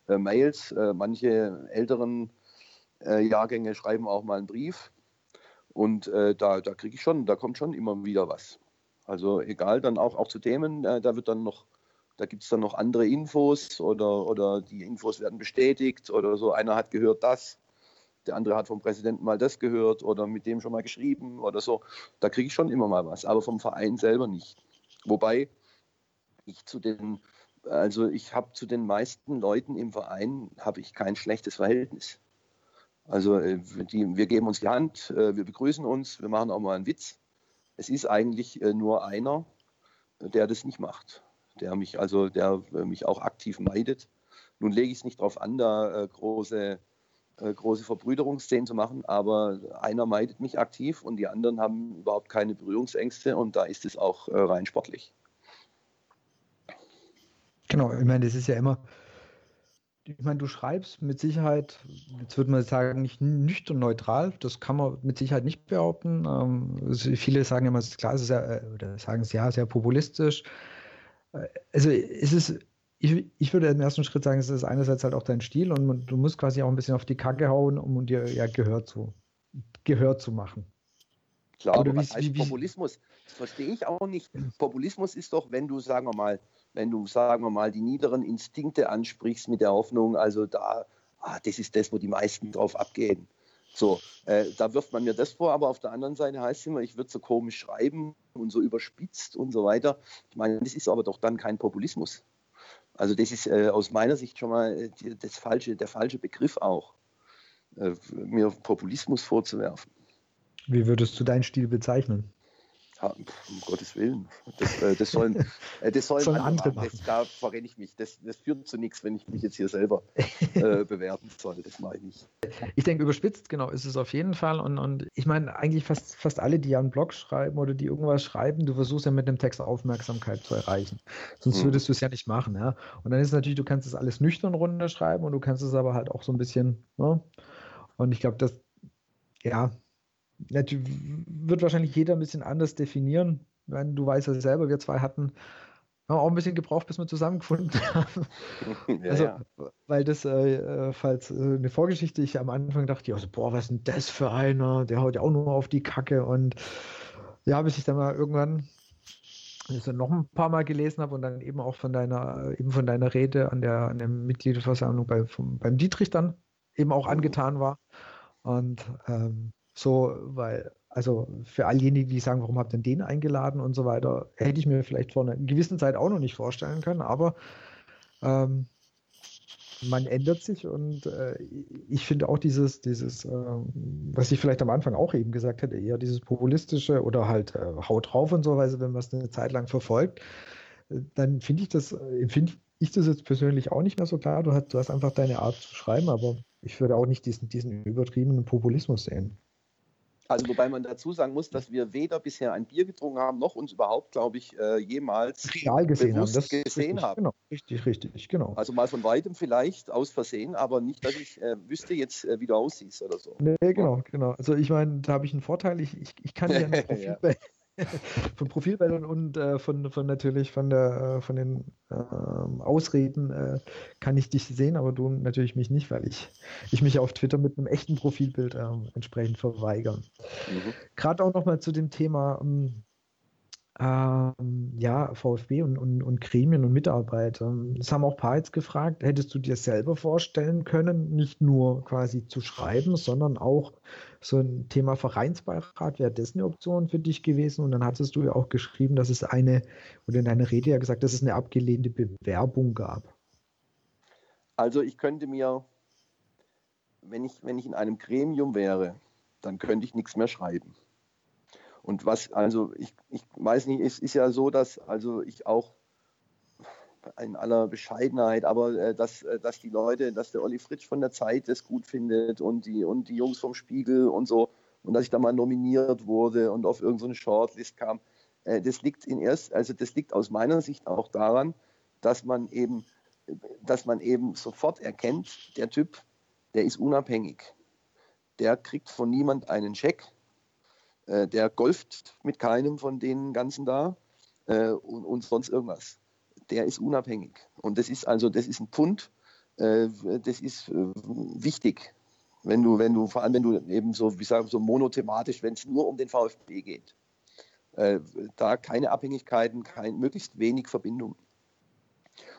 äh, Mails. Äh, manche älteren äh, Jahrgänge schreiben auch mal einen Brief. Und äh, da, da kriege ich schon, da kommt schon immer wieder was. Also egal, dann auch, auch zu Themen, äh, da wird dann noch, da gibt es dann noch andere Infos oder, oder die Infos werden bestätigt oder so, einer hat gehört das der andere hat vom Präsidenten mal das gehört oder mit dem schon mal geschrieben oder so. Da kriege ich schon immer mal was, aber vom Verein selber nicht. Wobei ich zu den, also ich habe zu den meisten Leuten im Verein habe ich kein schlechtes Verhältnis. Also äh, die, wir geben uns die Hand, äh, wir begrüßen uns, wir machen auch mal einen Witz. Es ist eigentlich äh, nur einer, der das nicht macht, der mich also, der mich auch aktiv meidet. Nun lege ich es nicht darauf an, da große große Verbrüderungsszenen zu machen, aber einer meidet mich aktiv und die anderen haben überhaupt keine Berührungsängste und da ist es auch äh, rein sportlich. Genau, ich meine, das ist ja immer, ich meine, du schreibst mit Sicherheit, jetzt würde man sagen, nicht nüchtern neutral, das kann man mit Sicherheit nicht behaupten. Ähm, viele sagen immer, klar, es ist ja, äh, oder sagen es ja, sehr populistisch. Äh, also es ist ich, ich würde im ersten Schritt sagen, es ist einerseits halt auch dein Stil und du musst quasi auch ein bisschen auf die Kacke hauen, um dir ja Gehör zu, Gehör zu machen. Klar, Oder aber was heißt wie, Populismus? Das verstehe ich auch nicht. Populismus ist doch, wenn du, sagen wir mal, wenn du, sagen wir mal, die niederen Instinkte ansprichst mit der Hoffnung, also da, ah, das ist das, wo die meisten drauf abgehen. So, äh, da wirft man mir das vor, aber auf der anderen Seite heißt es immer, ich würde so komisch schreiben und so überspitzt und so weiter. Ich meine, das ist aber doch dann kein Populismus. Also das ist äh, aus meiner Sicht schon mal äh, das falsche, der falsche Begriff auch, äh, mir Populismus vorzuwerfen. Wie würdest du deinen Stil bezeichnen? Ja, um Gottes Willen. Das, äh, das sollen, äh, das sollen, sollen andere, machen. Das, da verrenne ich mich. Das, das führt zu nichts, wenn ich mich jetzt hier selber äh, bewerten soll. Das mache ich. Ich denke, überspitzt, genau, ist es auf jeden Fall. Und, und ich meine, eigentlich fast, fast alle, die ja einen Blog schreiben oder die irgendwas schreiben, du versuchst ja mit einem Text Aufmerksamkeit zu erreichen. Sonst hm. würdest du es ja nicht machen. Ja? Und dann ist es natürlich, du kannst es alles nüchtern runterschreiben und du kannst es aber halt auch so ein bisschen. Ne? Und ich glaube, das, ja, wird wahrscheinlich jeder ein bisschen anders definieren. Wenn du weißt ja selber, wir zwei hatten auch ein bisschen gebraucht, bis wir zusammengefunden haben. Ja, also, ja. weil das, äh, äh, falls äh, eine Vorgeschichte, ich am Anfang dachte, also, boah, was ist denn das für einer? Der haut ja auch nur auf die Kacke. Und ja, bis ich dann mal irgendwann das noch ein paar Mal gelesen habe und dann eben auch von deiner, eben von deiner Rede an der, an der Mitgliederversammlung bei, vom, beim Dietrich dann eben auch angetan war. Und ähm, so, weil, also für allejenigen, die sagen, warum habt ihr den eingeladen und so weiter, hätte ich mir vielleicht vor einer gewissen Zeit auch noch nicht vorstellen können, aber ähm, man ändert sich und äh, ich finde auch dieses, dieses, äh, was ich vielleicht am Anfang auch eben gesagt hätte, eher dieses populistische oder halt äh, haut drauf und so weise, wenn man es eine Zeit lang verfolgt, äh, dann finde ich das, äh, empfinde ich das jetzt persönlich auch nicht mehr so klar. Du hast, du hast einfach deine Art zu schreiben, aber ich würde auch nicht diesen, diesen übertriebenen Populismus sehen. Also wobei man dazu sagen muss, dass wir weder bisher ein Bier getrunken haben, noch uns überhaupt, glaube ich, äh, jemals Real gesehen haben. Das gesehen richtig, haben. Genau, richtig, richtig, genau. Also mal von weitem vielleicht aus Versehen, aber nicht, dass ich äh, wüsste jetzt, äh, wie du aussiehst oder so. Nee, genau, genau. Also ich meine, da habe ich einen Vorteil. Ich, ich, ich kann ja ein Profil ja. von Profilbildern und äh, von, von natürlich von der äh, von den äh, Ausreden kann ich dich sehen, aber du natürlich mich nicht, weil ich, ich mich auf Twitter mit einem echten Profilbild ähm, entsprechend verweigere. Mhm. Gerade auch nochmal zu dem Thema ähm, ähm, ja, VfB und, und, und Gremien und Mitarbeiter. Das haben auch ein paar jetzt gefragt, hättest du dir selber vorstellen können, nicht nur quasi zu schreiben, sondern auch so ein Thema Vereinsbeirat, wäre das eine Option für dich gewesen? Und dann hattest du ja auch geschrieben, dass es eine, oder in deiner Rede ja gesagt, dass es eine abgelehnte Bewerbung gab. Also ich könnte mir, wenn ich, wenn ich in einem Gremium wäre, dann könnte ich nichts mehr schreiben. Und was, also ich, ich weiß nicht, es ist ja so, dass also ich auch in aller Bescheidenheit, aber äh, dass, äh, dass die Leute, dass der Olli Fritsch von der Zeit das gut findet und die, und die Jungs vom Spiegel und so und dass ich da mal nominiert wurde und auf irgendeine so Shortlist kam, äh, das liegt in erst, also das liegt aus meiner Sicht auch daran, dass man eben, dass man eben sofort erkennt, der Typ, der ist unabhängig. Der kriegt von niemand einen Scheck, der golft mit keinem von den ganzen da und, und, sonst irgendwas. Der ist unabhängig. Und das ist also, das ist ein Pfund, äh, das ist äh, wichtig. Wenn du, wenn du, vor allem wenn du eben so, wie sagen, so monothematisch, wenn es nur um den VfB geht. Äh, da keine Abhängigkeiten, kein, möglichst wenig Verbindung.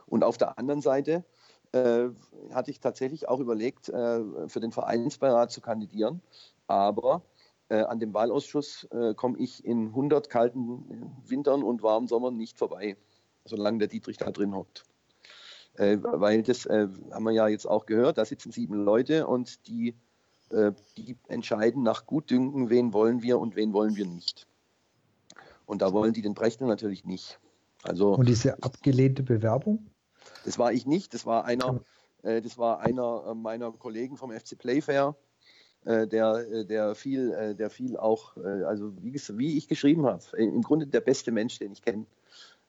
Und auf der anderen Seite äh, hatte ich tatsächlich auch überlegt, für den Vereinsbeirat zu kandidieren. Aber äh, an dem Wahlausschuss äh, komme ich in 100 kalten Wintern und warmen Sommern nicht vorbei, solange der Dietrich da drin hockt. Äh, weil das äh, haben wir ja jetzt auch gehört, da sitzen sieben Leute und die, äh, die entscheiden nach Gutdünken, wen wollen wir und wen wollen wir nicht. Und da wollen die den Brechner natürlich nicht. Also, und diese abgelehnte Bewerbung? Das war ich nicht, das war einer, äh, das war einer meiner Kollegen vom FC Playfair, äh, der, äh, der viel, äh, der viel auch, also wie, wie ich geschrieben habe, im Grunde der beste Mensch, den ich kenne.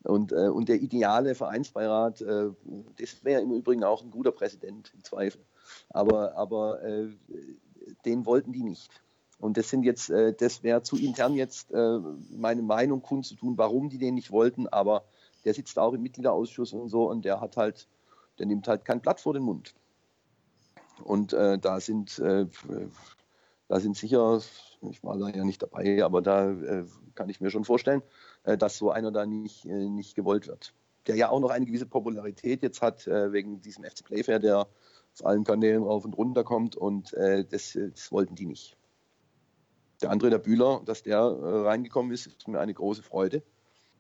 Und, und der ideale Vereinsbeirat, das wäre im Übrigen auch ein guter Präsident, im Zweifel. Aber, aber den wollten die nicht. Und das sind jetzt, das wäre zu intern jetzt meine Meinung kundzutun, warum die den nicht wollten, aber der sitzt auch im Mitgliederausschuss und so und der hat halt, der nimmt halt kein Blatt vor den Mund. Und äh, da sind äh, da sind sicher, ich war da ja nicht dabei, aber da äh, kann ich mir schon vorstellen, äh, dass so einer da nicht, äh, nicht gewollt wird. Der ja auch noch eine gewisse Popularität jetzt hat äh, wegen diesem FC Playfair, der auf allen Kanälen rauf und runter kommt und äh, das, das, wollten die nicht. Der andere, der Bühler, dass der reingekommen ist, ist mir eine große Freude.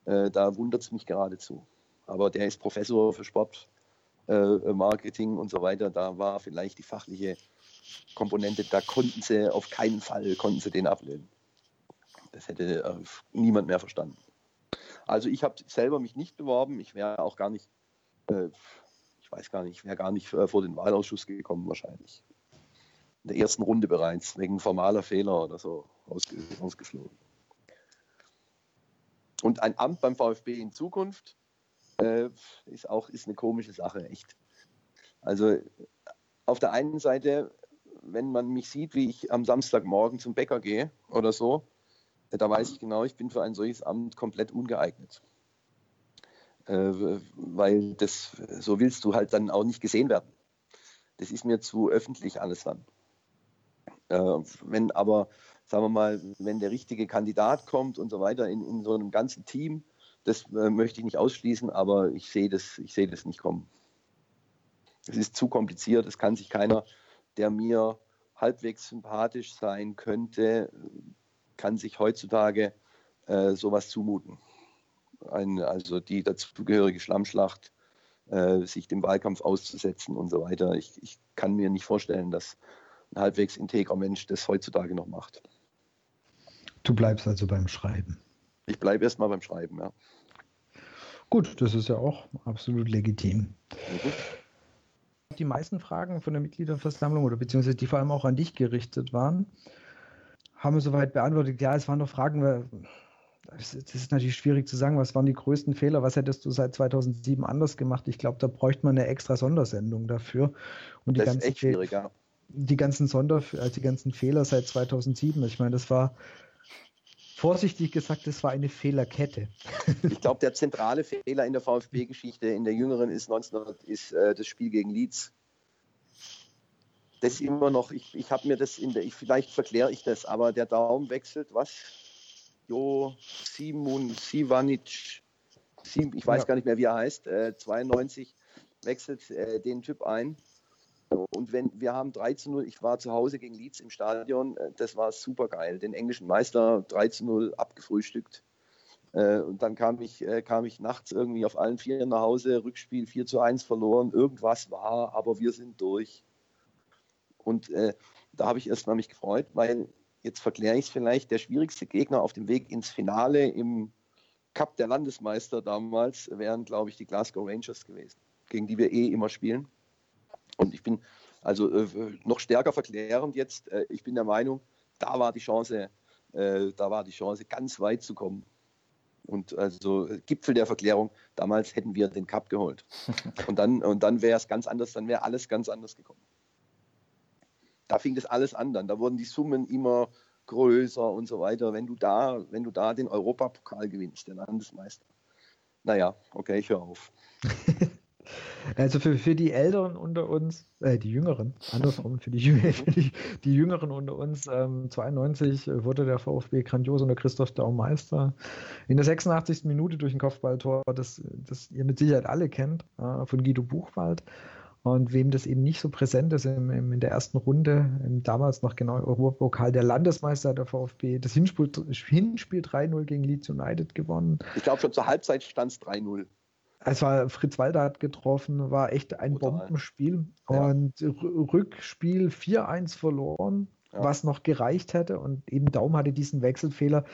da wundert es mich geradezu. Aber der ist Professor für Sport, äh, Marketing und so weiter. Da war vielleicht die fachliche Komponente, da konnten sie auf keinen Fall, konnten sie den ablehnen. das hätte äh, niemand mehr verstanden. Also ich habe selber mich nicht beworben. Ich wäre auch gar nicht, äh, ich weiß gar nicht, wäre gar nicht äh, vor den Wahlausschuss gekommen wahrscheinlich. In der ersten Runde bereits, wegen formaler Fehler oder so ausge ausgeflogen. Und ein Amt beim VfB in Zukunft äh, ist auch ist eine komische Sache, echt. Also auf der einen Seite, wenn man mich sieht, wie ich am Samstagmorgen zum Bäcker gehe oder so, da weiß ich genau, ich bin für ein solches Amt komplett ungeeignet. Äh, weil das, so willst du halt dann auch nicht gesehen werden. Das ist mir zu öffentlich alles dann. Äh, wenn aber, sagen wir mal, wenn der richtige Kandidat kommt und so weiter in, in so einem ganzen Team, das äh, möchte ich nicht ausschließen, aber ich sehe das, ich sehe das nicht kommen. Es ist zu kompliziert, es kann sich keiner, der mir halbwegs sympathisch sein könnte, kann sich heutzutage äh, sowas zumuten. Ein, also die dazugehörige Schlammschlacht, äh, sich dem Wahlkampf auszusetzen und so weiter. Ich, ich kann mir nicht vorstellen, dass ein halbwegs integrer Mensch das heutzutage noch macht. Du bleibst also beim Schreiben. Ich bleibe erstmal beim Schreiben, ja. Gut, das ist ja auch absolut legitim. Mhm. Die meisten Fragen von der Mitgliederversammlung oder beziehungsweise die vor allem auch an dich gerichtet waren, haben wir soweit beantwortet. Ja, es waren noch Fragen, das ist natürlich schwierig zu sagen, was waren die größten Fehler, was hättest du seit 2007 anders gemacht? Ich glaube, da bräuchte man eine extra Sondersendung dafür. Und die das ist echt schwierig, ja. Die ganzen Sonder, also die ganzen Fehler seit 2007, ich meine, das war vorsichtig gesagt, das war eine Fehlerkette. Ich glaube, der zentrale Fehler in der VfB-Geschichte in der jüngeren ist 1900 ist äh, das Spiel gegen Leeds das immer noch, ich, ich habe mir das in der, ich, vielleicht verkläre ich das, aber der Daumen wechselt, was? Jo, Simun Sivanic, Sim, ich weiß ja. gar nicht mehr, wie er heißt, äh, 92 wechselt äh, den Typ ein. Und wenn wir haben 3 zu 0, ich war zu Hause gegen Leeds im Stadion, äh, das war super geil. Den englischen Meister 3 zu 0 abgefrühstückt. Äh, und dann kam ich, äh, kam ich nachts irgendwie auf allen Vieren nach Hause, Rückspiel 4 zu 1 verloren. Irgendwas war, aber wir sind durch. Und äh, da habe ich erstmal mich gefreut, weil jetzt verkläre ich es vielleicht, der schwierigste Gegner auf dem Weg ins Finale im Cup der Landesmeister damals wären, glaube ich, die Glasgow Rangers gewesen, gegen die wir eh immer spielen. Und ich bin also äh, noch stärker verklärend jetzt. Äh, ich bin der Meinung, da war die Chance, äh, da war die Chance, ganz weit zu kommen. Und also Gipfel der Verklärung, damals hätten wir den Cup geholt. Und dann, und dann wäre es ganz anders, dann wäre alles ganz anders gekommen da fing das alles an dann. Da wurden die Summen immer größer und so weiter. Wenn du da, wenn du da den Europapokal gewinnst, der Landesmeister. Naja, okay, ich höre auf. Also für, für die Älteren unter uns, äh, die Jüngeren, andersrum, für die, für die, die Jüngeren unter uns, ähm, 92 wurde der VfB grandios unter Christoph Daum Meister. In der 86. Minute durch ein Kopfballtor, das, das ihr mit Sicherheit alle kennt, äh, von Guido Buchwald. Und wem das eben nicht so präsent ist, im, im, in der ersten Runde, damals noch genau Europapokal, der Landesmeister der VfB, das Hinspiel, Hinspiel 3-0 gegen Leeds United gewonnen. Ich glaube, schon zur Halbzeit stand es 3-0. Es war Fritz Walter hat getroffen, war echt ein Total. Bombenspiel. Ja. Und Rückspiel 4-1 verloren, ja. was noch gereicht hätte. Und eben Daum hatte diesen Wechselfehler.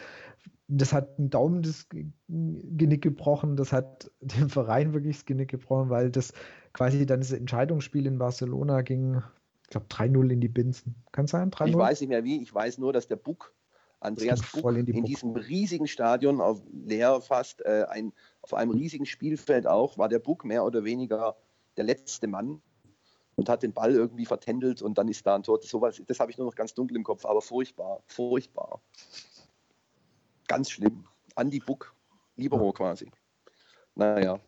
Das hat einen Daumen das Genick gebrochen, das hat dem Verein wirklich das Genick gebrochen, weil das quasi dann das Entscheidungsspiel in Barcelona ging, ich glaube, 3-0 in die Binsen. Kann es sein? 3 -0? Ich weiß nicht mehr wie, ich weiß nur, dass der Buck, Andreas Buck, in, die in diesem riesigen Stadion, auf leer fast, äh, ein, auf einem riesigen Spielfeld auch, war der Buck mehr oder weniger der letzte Mann und hat den Ball irgendwie vertändelt und dann ist da ein Tor. Sowas, das habe ich nur noch ganz dunkel im Kopf, aber furchtbar, furchtbar. Ganz schlimm. Andi Buck, Libero quasi. Naja,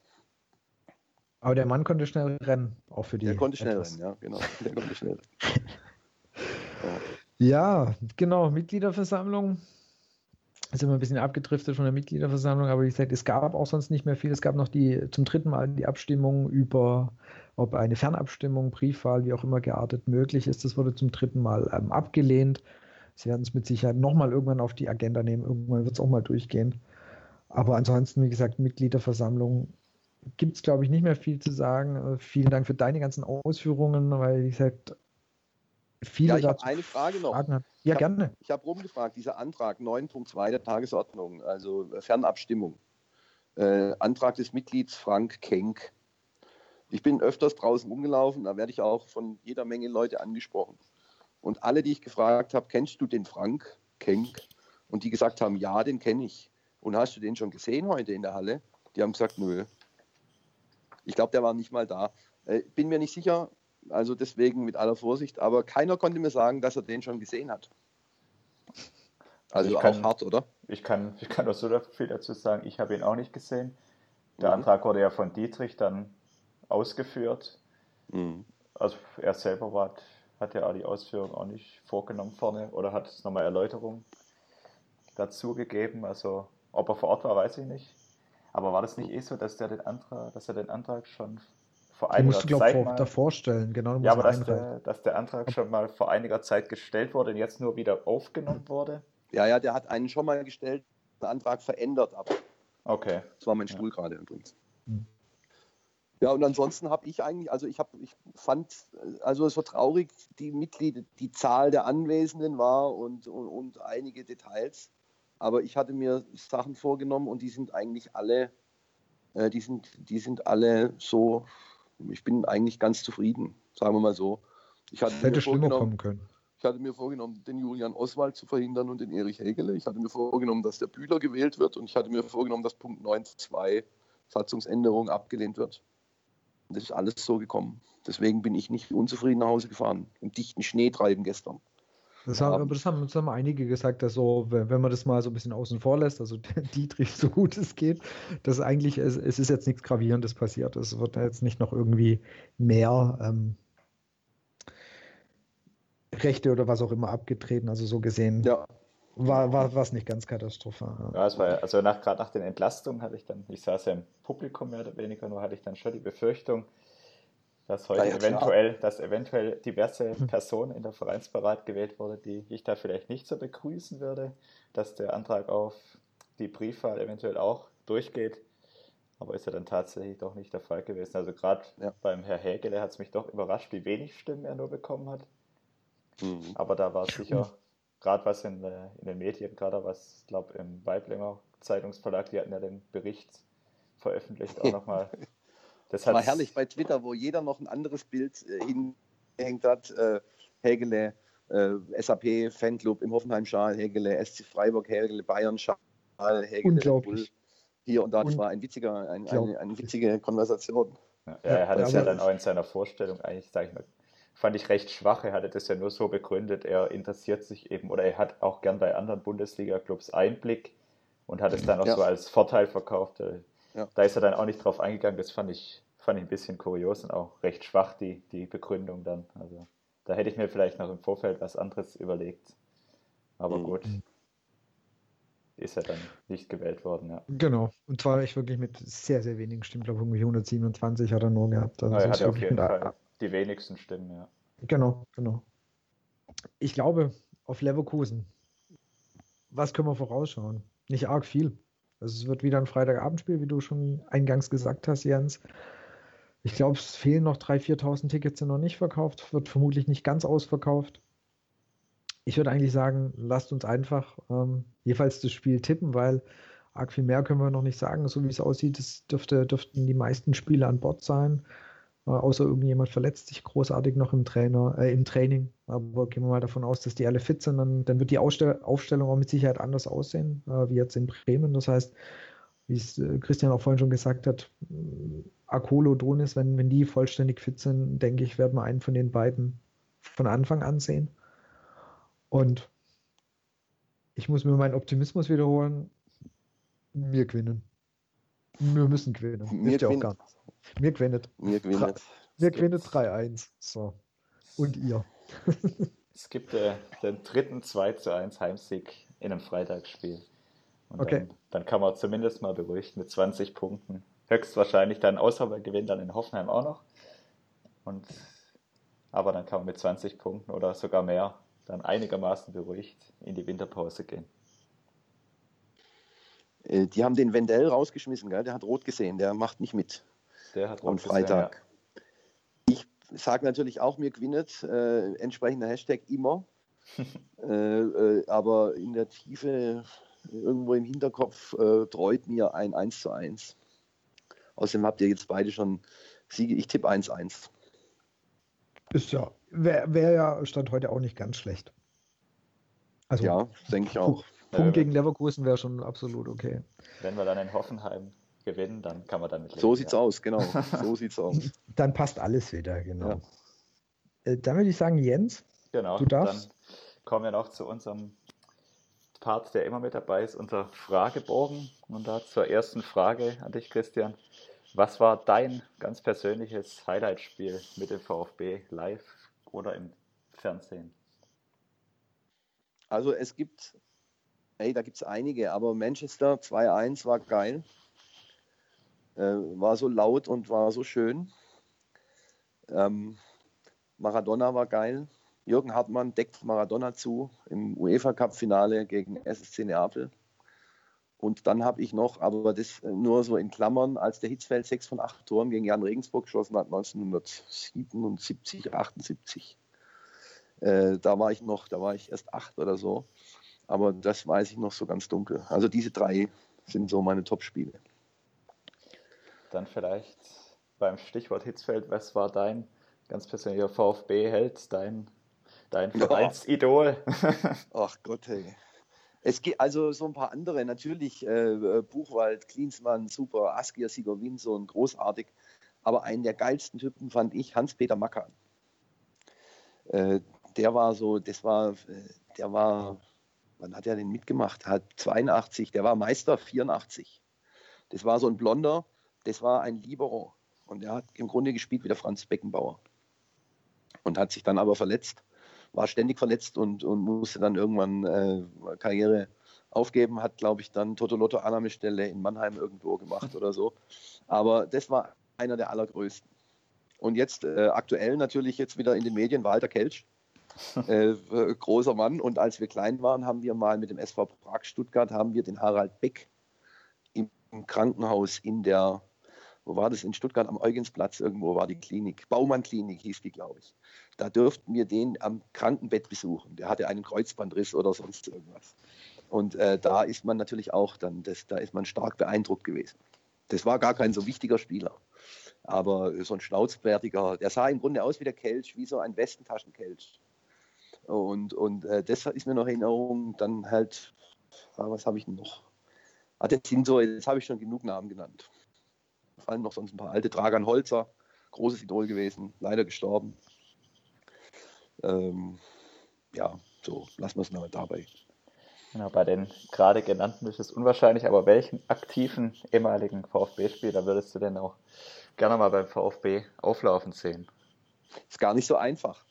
aber der Mann konnte schnell rennen, auch für die. Der konnte schnell etwas. rennen, ja, genau. Der konnte schnell. ja. ja, genau. Mitgliederversammlung. Ist immer ein bisschen abgedriftet von der Mitgliederversammlung, aber wie gesagt, es gab auch sonst nicht mehr viel. Es gab noch die zum dritten Mal die Abstimmung über, ob eine Fernabstimmung, Briefwahl, wie auch immer geartet möglich ist. Das wurde zum dritten Mal ähm, abgelehnt. Sie werden es mit Sicherheit nochmal irgendwann auf die Agenda nehmen. Irgendwann wird es auch mal durchgehen. Aber ansonsten, wie gesagt, Mitgliederversammlung gibt es, glaube ich, nicht mehr viel zu sagen. Äh, vielen Dank für deine ganzen Ausführungen, weil, wie gesagt, viele ja, ich habe eine Frage noch. Fragen ja, ich gerne. Hab, ich habe rumgefragt, dieser Antrag 9.2 der Tagesordnung, also Fernabstimmung. Äh, Antrag des Mitglieds Frank Kenk. Ich bin öfters draußen rumgelaufen, da werde ich auch von jeder Menge Leute angesprochen. Und alle, die ich gefragt habe, kennst du den Frank Kenk? Und die gesagt haben, ja, den kenne ich. Und hast du den schon gesehen heute in der Halle? Die haben gesagt, nö. Ich glaube, der war nicht mal da. Äh, bin mir nicht sicher, also deswegen mit aller Vorsicht, aber keiner konnte mir sagen, dass er den schon gesehen hat. Also, also kann, auch hart, oder? Ich kann, ich kann auch so viel dazu sagen, ich habe ihn auch nicht gesehen. Der mhm. Antrag wurde ja von Dietrich dann ausgeführt. Mhm. Also er selber war, hat ja die Ausführung auch nicht vorgenommen vorne oder hat nochmal Erläuterung dazu gegeben. Also ob er vor Ort war, weiß ich nicht. Aber war das nicht eh so, dass der den Antrag, dass er den Antrag schon vor einiger musst du, Zeit vor, mal, davor stellen, genau. Ja, aber dass der, dass der, Antrag schon mal vor einiger Zeit gestellt wurde und jetzt nur wieder aufgenommen wurde? Ja, ja, der hat einen schon mal gestellt, der Antrag verändert aber. Okay. Das war mein Stuhl ja. gerade übrigens. Hm. Ja, und ansonsten habe ich eigentlich, also ich habe, ich fand, also es war traurig, die Mitglieder, die Zahl der Anwesenden war und, und, und einige Details. Aber ich hatte mir Sachen vorgenommen und die sind eigentlich alle, äh, die, sind, die sind alle so ich bin eigentlich ganz zufrieden, sagen wir mal so. Ich hatte hätte schlimmer kommen können. Ich hatte mir vorgenommen, den Julian Oswald zu verhindern und den Erich Hegele. Ich hatte mir vorgenommen, dass der Bühler gewählt wird und ich hatte mir vorgenommen, dass Punkt 9.2 Satzungsänderung abgelehnt wird. Das ist alles so gekommen. Deswegen bin ich nicht unzufrieden nach Hause gefahren. Im dichten Schnee treiben gestern. Das haben, aber das haben, das haben einige gesagt, dass so, wenn man das mal so ein bisschen außen vor lässt, also Dietrich so gut es geht, dass eigentlich, es, es ist jetzt nichts Gravierendes passiert. Es wird jetzt nicht noch irgendwie mehr ähm, Rechte oder was auch immer abgetreten, also so gesehen. Ja. War, war, war es nicht ganz katastrophal. Ja, es war, also nach, gerade nach den Entlastungen hatte ich dann, ich saß ja im Publikum mehr oder weniger, nur hatte ich dann schon die Befürchtung, dass heute ja, eventuell, dass eventuell diverse hm. Personen in der Vereinsberat gewählt wurde, die ich da vielleicht nicht so begrüßen würde, dass der Antrag auf die Briefwahl eventuell auch durchgeht. Aber ist ja dann tatsächlich doch nicht der Fall gewesen. Also gerade ja. beim Herr Hägele hat es mich doch überrascht, wie wenig Stimmen er nur bekommen hat. Mhm. Aber da war sicher, gerade was in, in, den Medien, gerade was, ich glaube, im Weiblinger Zeitungsverlag, die hatten ja den Bericht veröffentlicht, auch nochmal Das war herrlich bei Twitter, wo jeder noch ein anderes Bild äh, hingehängt hat. Äh, Hägele, äh, SAP, Fanclub im Hoffenheim-Schal, Hägele, SC Freiburg, Hägele, Bayern-Schal, Hägele, Unglaublich. hier und da. Das war ein witziger, ein, eine, eine witzige Konversation. Ja, er hat es ja dann auch in seiner Vorstellung eigentlich, sage ich mal, fand ich recht schwach. Er hatte das ja nur so begründet, er interessiert sich eben oder er hat auch gern bei anderen Bundesliga-Clubs Einblick und hat es dann auch ja. so als Vorteil verkauft. Ja. Da ist er dann auch nicht drauf eingegangen. Das fand ich, fand ich ein bisschen kurios und auch recht schwach, die, die Begründung dann. Also da hätte ich mir vielleicht noch im Vorfeld was anderes überlegt. Aber mhm. gut. Ist er dann nicht gewählt worden, ja. Genau. Und zwar ich wirklich mit sehr, sehr wenigen Stimmen. Ich glaube, irgendwie 127 hat er nur gehabt. Also er hatte auf jeden Fall die wenigsten Stimmen, ja. Genau, genau. Ich glaube, auf Leverkusen, was können wir vorausschauen? Nicht arg viel. Also es wird wieder ein Freitagabendspiel, wie du schon eingangs gesagt hast, Jens. Ich glaube, es fehlen noch 3.000, 4.000 Tickets, sind noch nicht verkauft, wird vermutlich nicht ganz ausverkauft. Ich würde eigentlich sagen, lasst uns einfach ähm, jeweils das Spiel tippen, weil arg viel mehr können wir noch nicht sagen. So wie es aussieht, es dürfte, dürften die meisten Spiele an Bord sein. Äh, außer irgendjemand verletzt sich großartig noch im, Trainer, äh, im Training. Aber gehen wir mal davon aus, dass die alle fit sind. Dann, dann wird die Ausstell Aufstellung auch mit Sicherheit anders aussehen, äh, wie jetzt in Bremen. Das heißt, wie es äh, Christian auch vorhin schon gesagt hat, äh, Akolo, Donis, wenn, wenn die vollständig fit sind, denke ich, werden wir einen von den beiden von Anfang an sehen. Und ich muss mir meinen Optimismus wiederholen. Wir gewinnen. Wir müssen gewinnen. Wir gewinnen. Auch gar nicht. Mir gewinnt. Mir gewinnt. Mir gewinnt 3-1. So. Und ihr. es gibt äh, den dritten 2 zu 1 Heimsieg in einem Freitagsspiel. Und okay. Dann, dann, kann man zumindest mal beruhigt mit 20 Punkten. Höchstwahrscheinlich dann Auswahlgewinn dann in Hoffenheim auch noch. Und, aber dann kann man mit 20 Punkten oder sogar mehr dann einigermaßen beruhigt in die Winterpause gehen. Äh, die haben den Wendell rausgeschmissen, gell? der hat rot gesehen, der macht nicht mit. Der hat am Freitag. Gesehen, ja. Ich sage natürlich auch, mir gewinnt, äh, entsprechender Hashtag immer. äh, äh, aber in der Tiefe, irgendwo im Hinterkopf, äh, treut mir ein 1 zu 1. Außerdem habt ihr jetzt beide schon Siege. Ich tippe 1-1. Ist ja, wäre wär ja Stand heute auch nicht ganz schlecht. Also, ja, denke ich auch. Punkt gegen Leverkusen wäre schon absolut okay. Wenn wir dann in Hoffenheim gewinnen, dann kann man damit leben. So sieht's ja. aus, genau. So sieht's aus. Dann passt alles wieder, genau. Ja. Äh, dann würde ich sagen, Jens, genau, du darfst. Dann kommen wir noch zu unserem Part, der immer mit dabei ist, unser Fragebogen. Und da zur ersten Frage an dich, Christian. Was war dein ganz persönliches Highlight-Spiel mit dem VfB live oder im Fernsehen? Also es gibt, ey, da gibt es einige, aber Manchester 2-1 war geil. Äh, war so laut und war so schön. Ähm, Maradona war geil. Jürgen Hartmann deckt Maradona zu im UEFA Cup Finale gegen SSC Neapel. Und dann habe ich noch, aber das nur so in Klammern, als der Hitzfeld sechs von acht Toren gegen Jan Regensburg geschossen hat, 1977, 78. Äh, da war ich noch, da war ich erst acht oder so. Aber das weiß ich noch so ganz dunkel. Also diese drei sind so meine Top-Spiele. Dann vielleicht beim Stichwort Hitzfeld, was war dein ganz persönlicher VfB-Held, dein, dein Vereinsidol? Ach Gott, hey. Es gibt also so ein paar andere, natürlich äh, äh Buchwald, Klinsmann, super, Askir Sigurwin, so ein großartig. Aber einen der geilsten Typen fand ich Hans-Peter Macker. Äh, der war so, das war, äh, der war, wann hat er denn mitgemacht? Hat 82, der war Meister 84. Das war so ein Blonder, das war ein Libero. Und er hat im Grunde gespielt wie der Franz Beckenbauer. Und hat sich dann aber verletzt war ständig verletzt und, und musste dann irgendwann äh, Karriere aufgeben, hat, glaube ich, dann Totolotto Annahmestelle in Mannheim irgendwo gemacht oder so. Aber das war einer der allergrößten. Und jetzt äh, aktuell natürlich jetzt wieder in den Medien Walter Kelch, äh, großer Mann. Und als wir klein waren, haben wir mal mit dem SV Prag Stuttgart haben wir den Harald Beck im Krankenhaus in der wo war das in Stuttgart am Eugensplatz irgendwo war die Klinik, Baumann Klinik hieß die, glaube ich. Da dürften wir den am Krankenbett besuchen. Der hatte einen Kreuzbandriss oder sonst irgendwas. Und äh, da ist man natürlich auch dann, das, da ist man stark beeindruckt gewesen. Das war gar kein so wichtiger Spieler. Aber so ein schnauzbärtiger, der sah im Grunde aus wie der Kelch, wie so ein Westentaschenkelch. Und, und äh, das ist mir noch in Erinnerung. Dann halt, ah, was habe ich noch? Ah, das sind so, jetzt habe ich schon genug Namen genannt fallen noch sonst ein paar alte. Dragan Holzer, großes Idol gewesen, leider gestorben. Ähm, ja, so lassen wir es mal dabei. Genau, bei den gerade genannten ist es unwahrscheinlich, aber welchen aktiven ehemaligen VfB-Spieler würdest du denn auch gerne mal beim VfB auflaufen sehen? Ist gar nicht so einfach.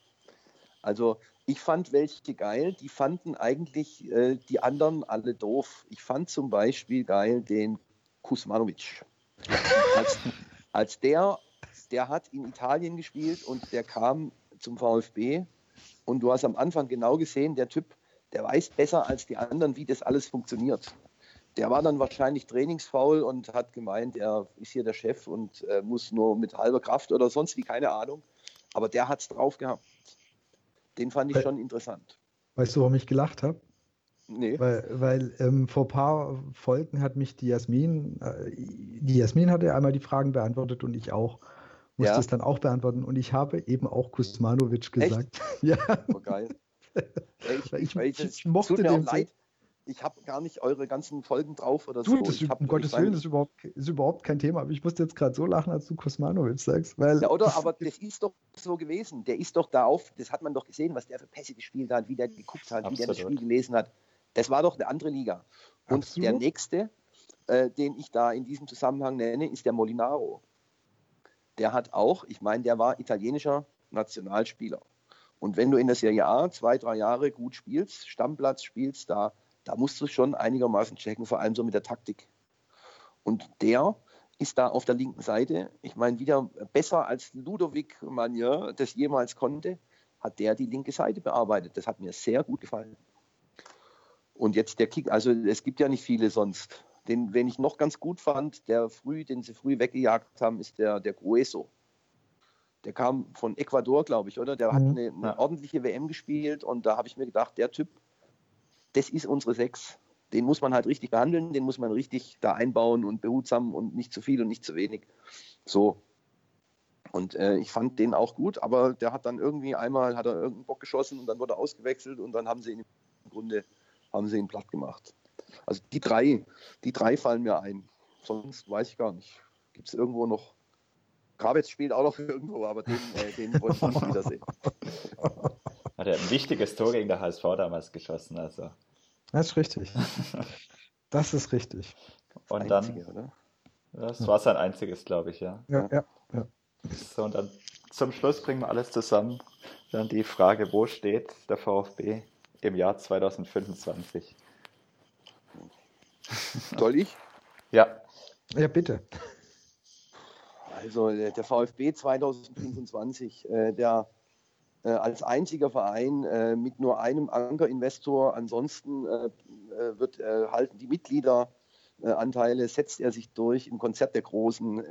Also ich fand welche geil, die fanden eigentlich äh, die anderen alle doof. Ich fand zum Beispiel geil den Kusmanovic als, als der, der hat in Italien gespielt und der kam zum VfB und du hast am Anfang genau gesehen, der Typ, der weiß besser als die anderen, wie das alles funktioniert. Der war dann wahrscheinlich trainingsfaul und hat gemeint, er ist hier der Chef und äh, muss nur mit halber Kraft oder sonst wie, keine Ahnung. Aber der hat es drauf gehabt. Den fand ich schon interessant. Weißt du, warum ich gelacht habe? Nee. Weil, weil ähm, vor ein paar Folgen hat mich die Jasmin, äh, die Jasmin hatte einmal die Fragen beantwortet und ich auch. Musste ja. es dann auch beantworten und ich habe eben auch Kusmanovic gesagt. Echt? ja. Oh, geil. ich, ich, ich, ich, mochte den leid. Ich habe gar nicht eure ganzen Folgen drauf oder du, so. Das, um Gottes Willen, das ist überhaupt, ist überhaupt kein Thema. Aber ich musste jetzt gerade so lachen, als du Kosmanovic sagst. Weil ja, oder? Aber das ist doch so gewesen. Der ist doch da auf, das hat man doch gesehen, was der für Pässe gespielt hat, wie der geguckt hat, Absolut. wie der das Spiel gelesen hat. Das war doch eine andere Liga. Und Absolut. der nächste, äh, den ich da in diesem Zusammenhang nenne, ist der Molinaro. Der hat auch, ich meine, der war italienischer Nationalspieler. Und wenn du in der Serie A zwei, drei Jahre gut spielst, Stammplatz spielst, da, da musst du schon einigermaßen checken, vor allem so mit der Taktik. Und der ist da auf der linken Seite, ich meine, wieder besser als Ludovic Manier das jemals konnte, hat der die linke Seite bearbeitet. Das hat mir sehr gut gefallen. Und jetzt der Kick, also es gibt ja nicht viele sonst. Den, wen ich noch ganz gut fand, der früh, den sie früh weggejagt haben, ist der, der Grueso. der kam von Ecuador, glaube ich, oder? Der mhm. hat eine, eine, ordentliche WM gespielt und da habe ich mir gedacht, der Typ, das ist unsere Sechs. Den muss man halt richtig behandeln, den muss man richtig da einbauen und behutsam und nicht zu viel und nicht zu wenig. So. Und äh, ich fand den auch gut, aber der hat dann irgendwie einmal hat er irgendeinen Bock geschossen und dann wurde er ausgewechselt und dann haben sie ihn im Grunde haben sie ihn platt gemacht. Also die drei, die drei fallen mir ein. Sonst weiß ich gar nicht. Gibt es irgendwo noch Grabetz spielt auch noch irgendwo, aber den, äh, den wollte ich nicht wiedersehen. Hat er ein wichtiges Tor gegen der HSV damals geschossen, also. Das ist richtig. Das ist richtig. Und das Einzige, dann, oder? das war sein einziges, glaube ich, ja. Ja, ja, ja. So, und dann zum Schluss bringen wir alles zusammen. Dann die Frage, wo steht der VfB im Jahr 2025? Soll ich? Ja. Ja, bitte. Also der VfB 2025, äh, der äh, als einziger Verein äh, mit nur einem Ankerinvestor, ansonsten äh, äh, wird, äh, halten die Mitgliederanteile, setzt er sich durch. Im Konzert der Großen,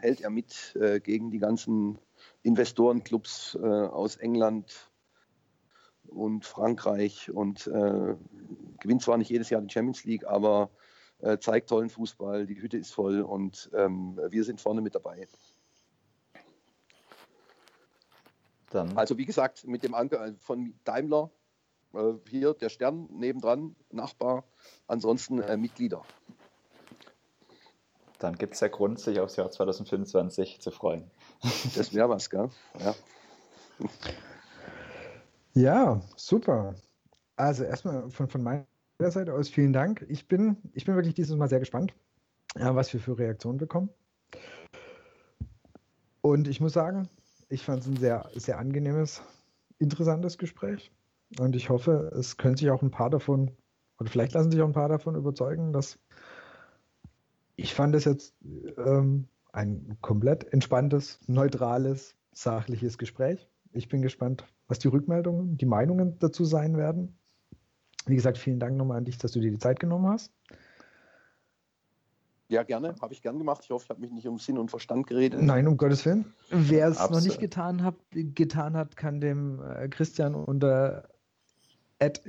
hält er mit gegen die ganzen Investorenclubs aus England und Frankreich und gewinnt zwar nicht jedes Jahr die Champions League, aber zeigt tollen Fußball, die Hütte ist voll und ähm, wir sind vorne mit dabei. Dann. Also wie gesagt, mit dem Anker äh, von Daimler, äh, hier der Stern nebendran, Nachbar, ansonsten äh, Mitglieder. Dann gibt es ja Grund, sich aufs Jahr 2025 zu freuen. Das wäre was, gell? Ja. Ja, super. Also erstmal von, von meiner Seite aus vielen Dank. Ich bin, ich bin wirklich dieses Mal sehr gespannt, was wir für Reaktionen bekommen. Und ich muss sagen, ich fand es ein sehr, sehr angenehmes, interessantes Gespräch. Und ich hoffe, es können sich auch ein paar davon, oder vielleicht lassen sich auch ein paar davon überzeugen, dass ich fand es jetzt ähm, ein komplett entspanntes, neutrales, sachliches Gespräch. Ich bin gespannt, was die Rückmeldungen, die Meinungen dazu sein werden. Wie gesagt, vielen Dank nochmal an dich, dass du dir die Zeit genommen hast. Ja, gerne. Habe ich gern gemacht. Ich hoffe, ich habe mich nicht um Sinn und Verstand geredet. Nein, um Gottes Willen. Wer es noch nicht getan hat, getan hat, kann dem äh, Christian unter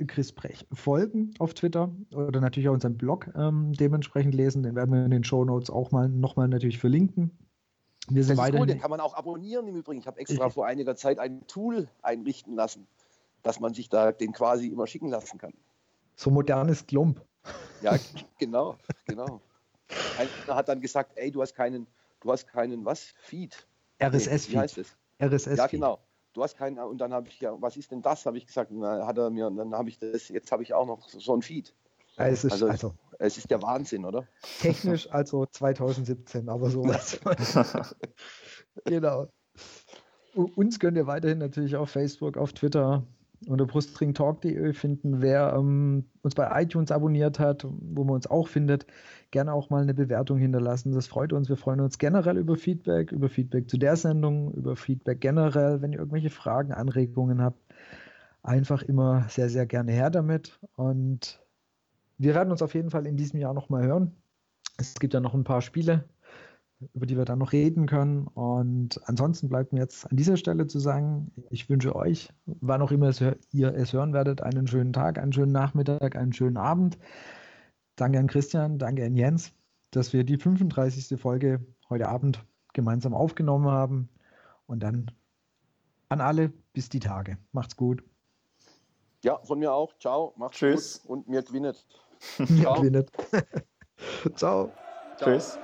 Chris Brech folgen auf Twitter oder natürlich auch unseren Blog ähm, dementsprechend lesen. Den werden wir in den Show Notes auch mal nochmal natürlich verlinken. Wir sind das ist gut, den kann man auch abonnieren im Übrigen. Ich habe extra vor einiger Zeit ein Tool einrichten lassen, dass man sich da den quasi immer schicken lassen kann. So modernes Klump. Ja, genau, genau. Einer hat dann gesagt, ey, du hast keinen, du hast keinen was? Feed. RSS-Feed. Wie heißt es? RSS-Feed. Ja, genau. Du hast keinen, und dann habe ich ja, was ist denn das? Habe ich gesagt, dann hat er mir, dann habe ich das, jetzt habe ich auch noch so ein Feed. Ja, es ist, also, also, es ist der Wahnsinn, oder? Technisch also 2017, aber sowas. genau. Uns könnt ihr weiterhin natürlich auf Facebook, auf Twitter, unter brustringtalk.de finden. Wer ähm, uns bei iTunes abonniert hat, wo man uns auch findet, gerne auch mal eine Bewertung hinterlassen. Das freut uns. Wir freuen uns generell über Feedback, über Feedback zu der Sendung, über Feedback generell. Wenn ihr irgendwelche Fragen, Anregungen habt, einfach immer sehr, sehr gerne her damit. Und wir werden uns auf jeden Fall in diesem Jahr nochmal hören. Es gibt ja noch ein paar Spiele, über die wir dann noch reden können. Und ansonsten bleibt mir jetzt an dieser Stelle zu sagen, ich wünsche euch, wann auch immer ihr es hören werdet, einen schönen Tag, einen schönen Nachmittag, einen schönen Abend. Danke an Christian, danke an Jens, dass wir die 35. Folge heute Abend gemeinsam aufgenommen haben. Und dann an alle bis die Tage. Macht's gut. Ja, von mir auch. Ciao. Macht's Tschüss. gut und mir gewinnet. Mir gewinnet. Ciao. Ciao. Tschüss.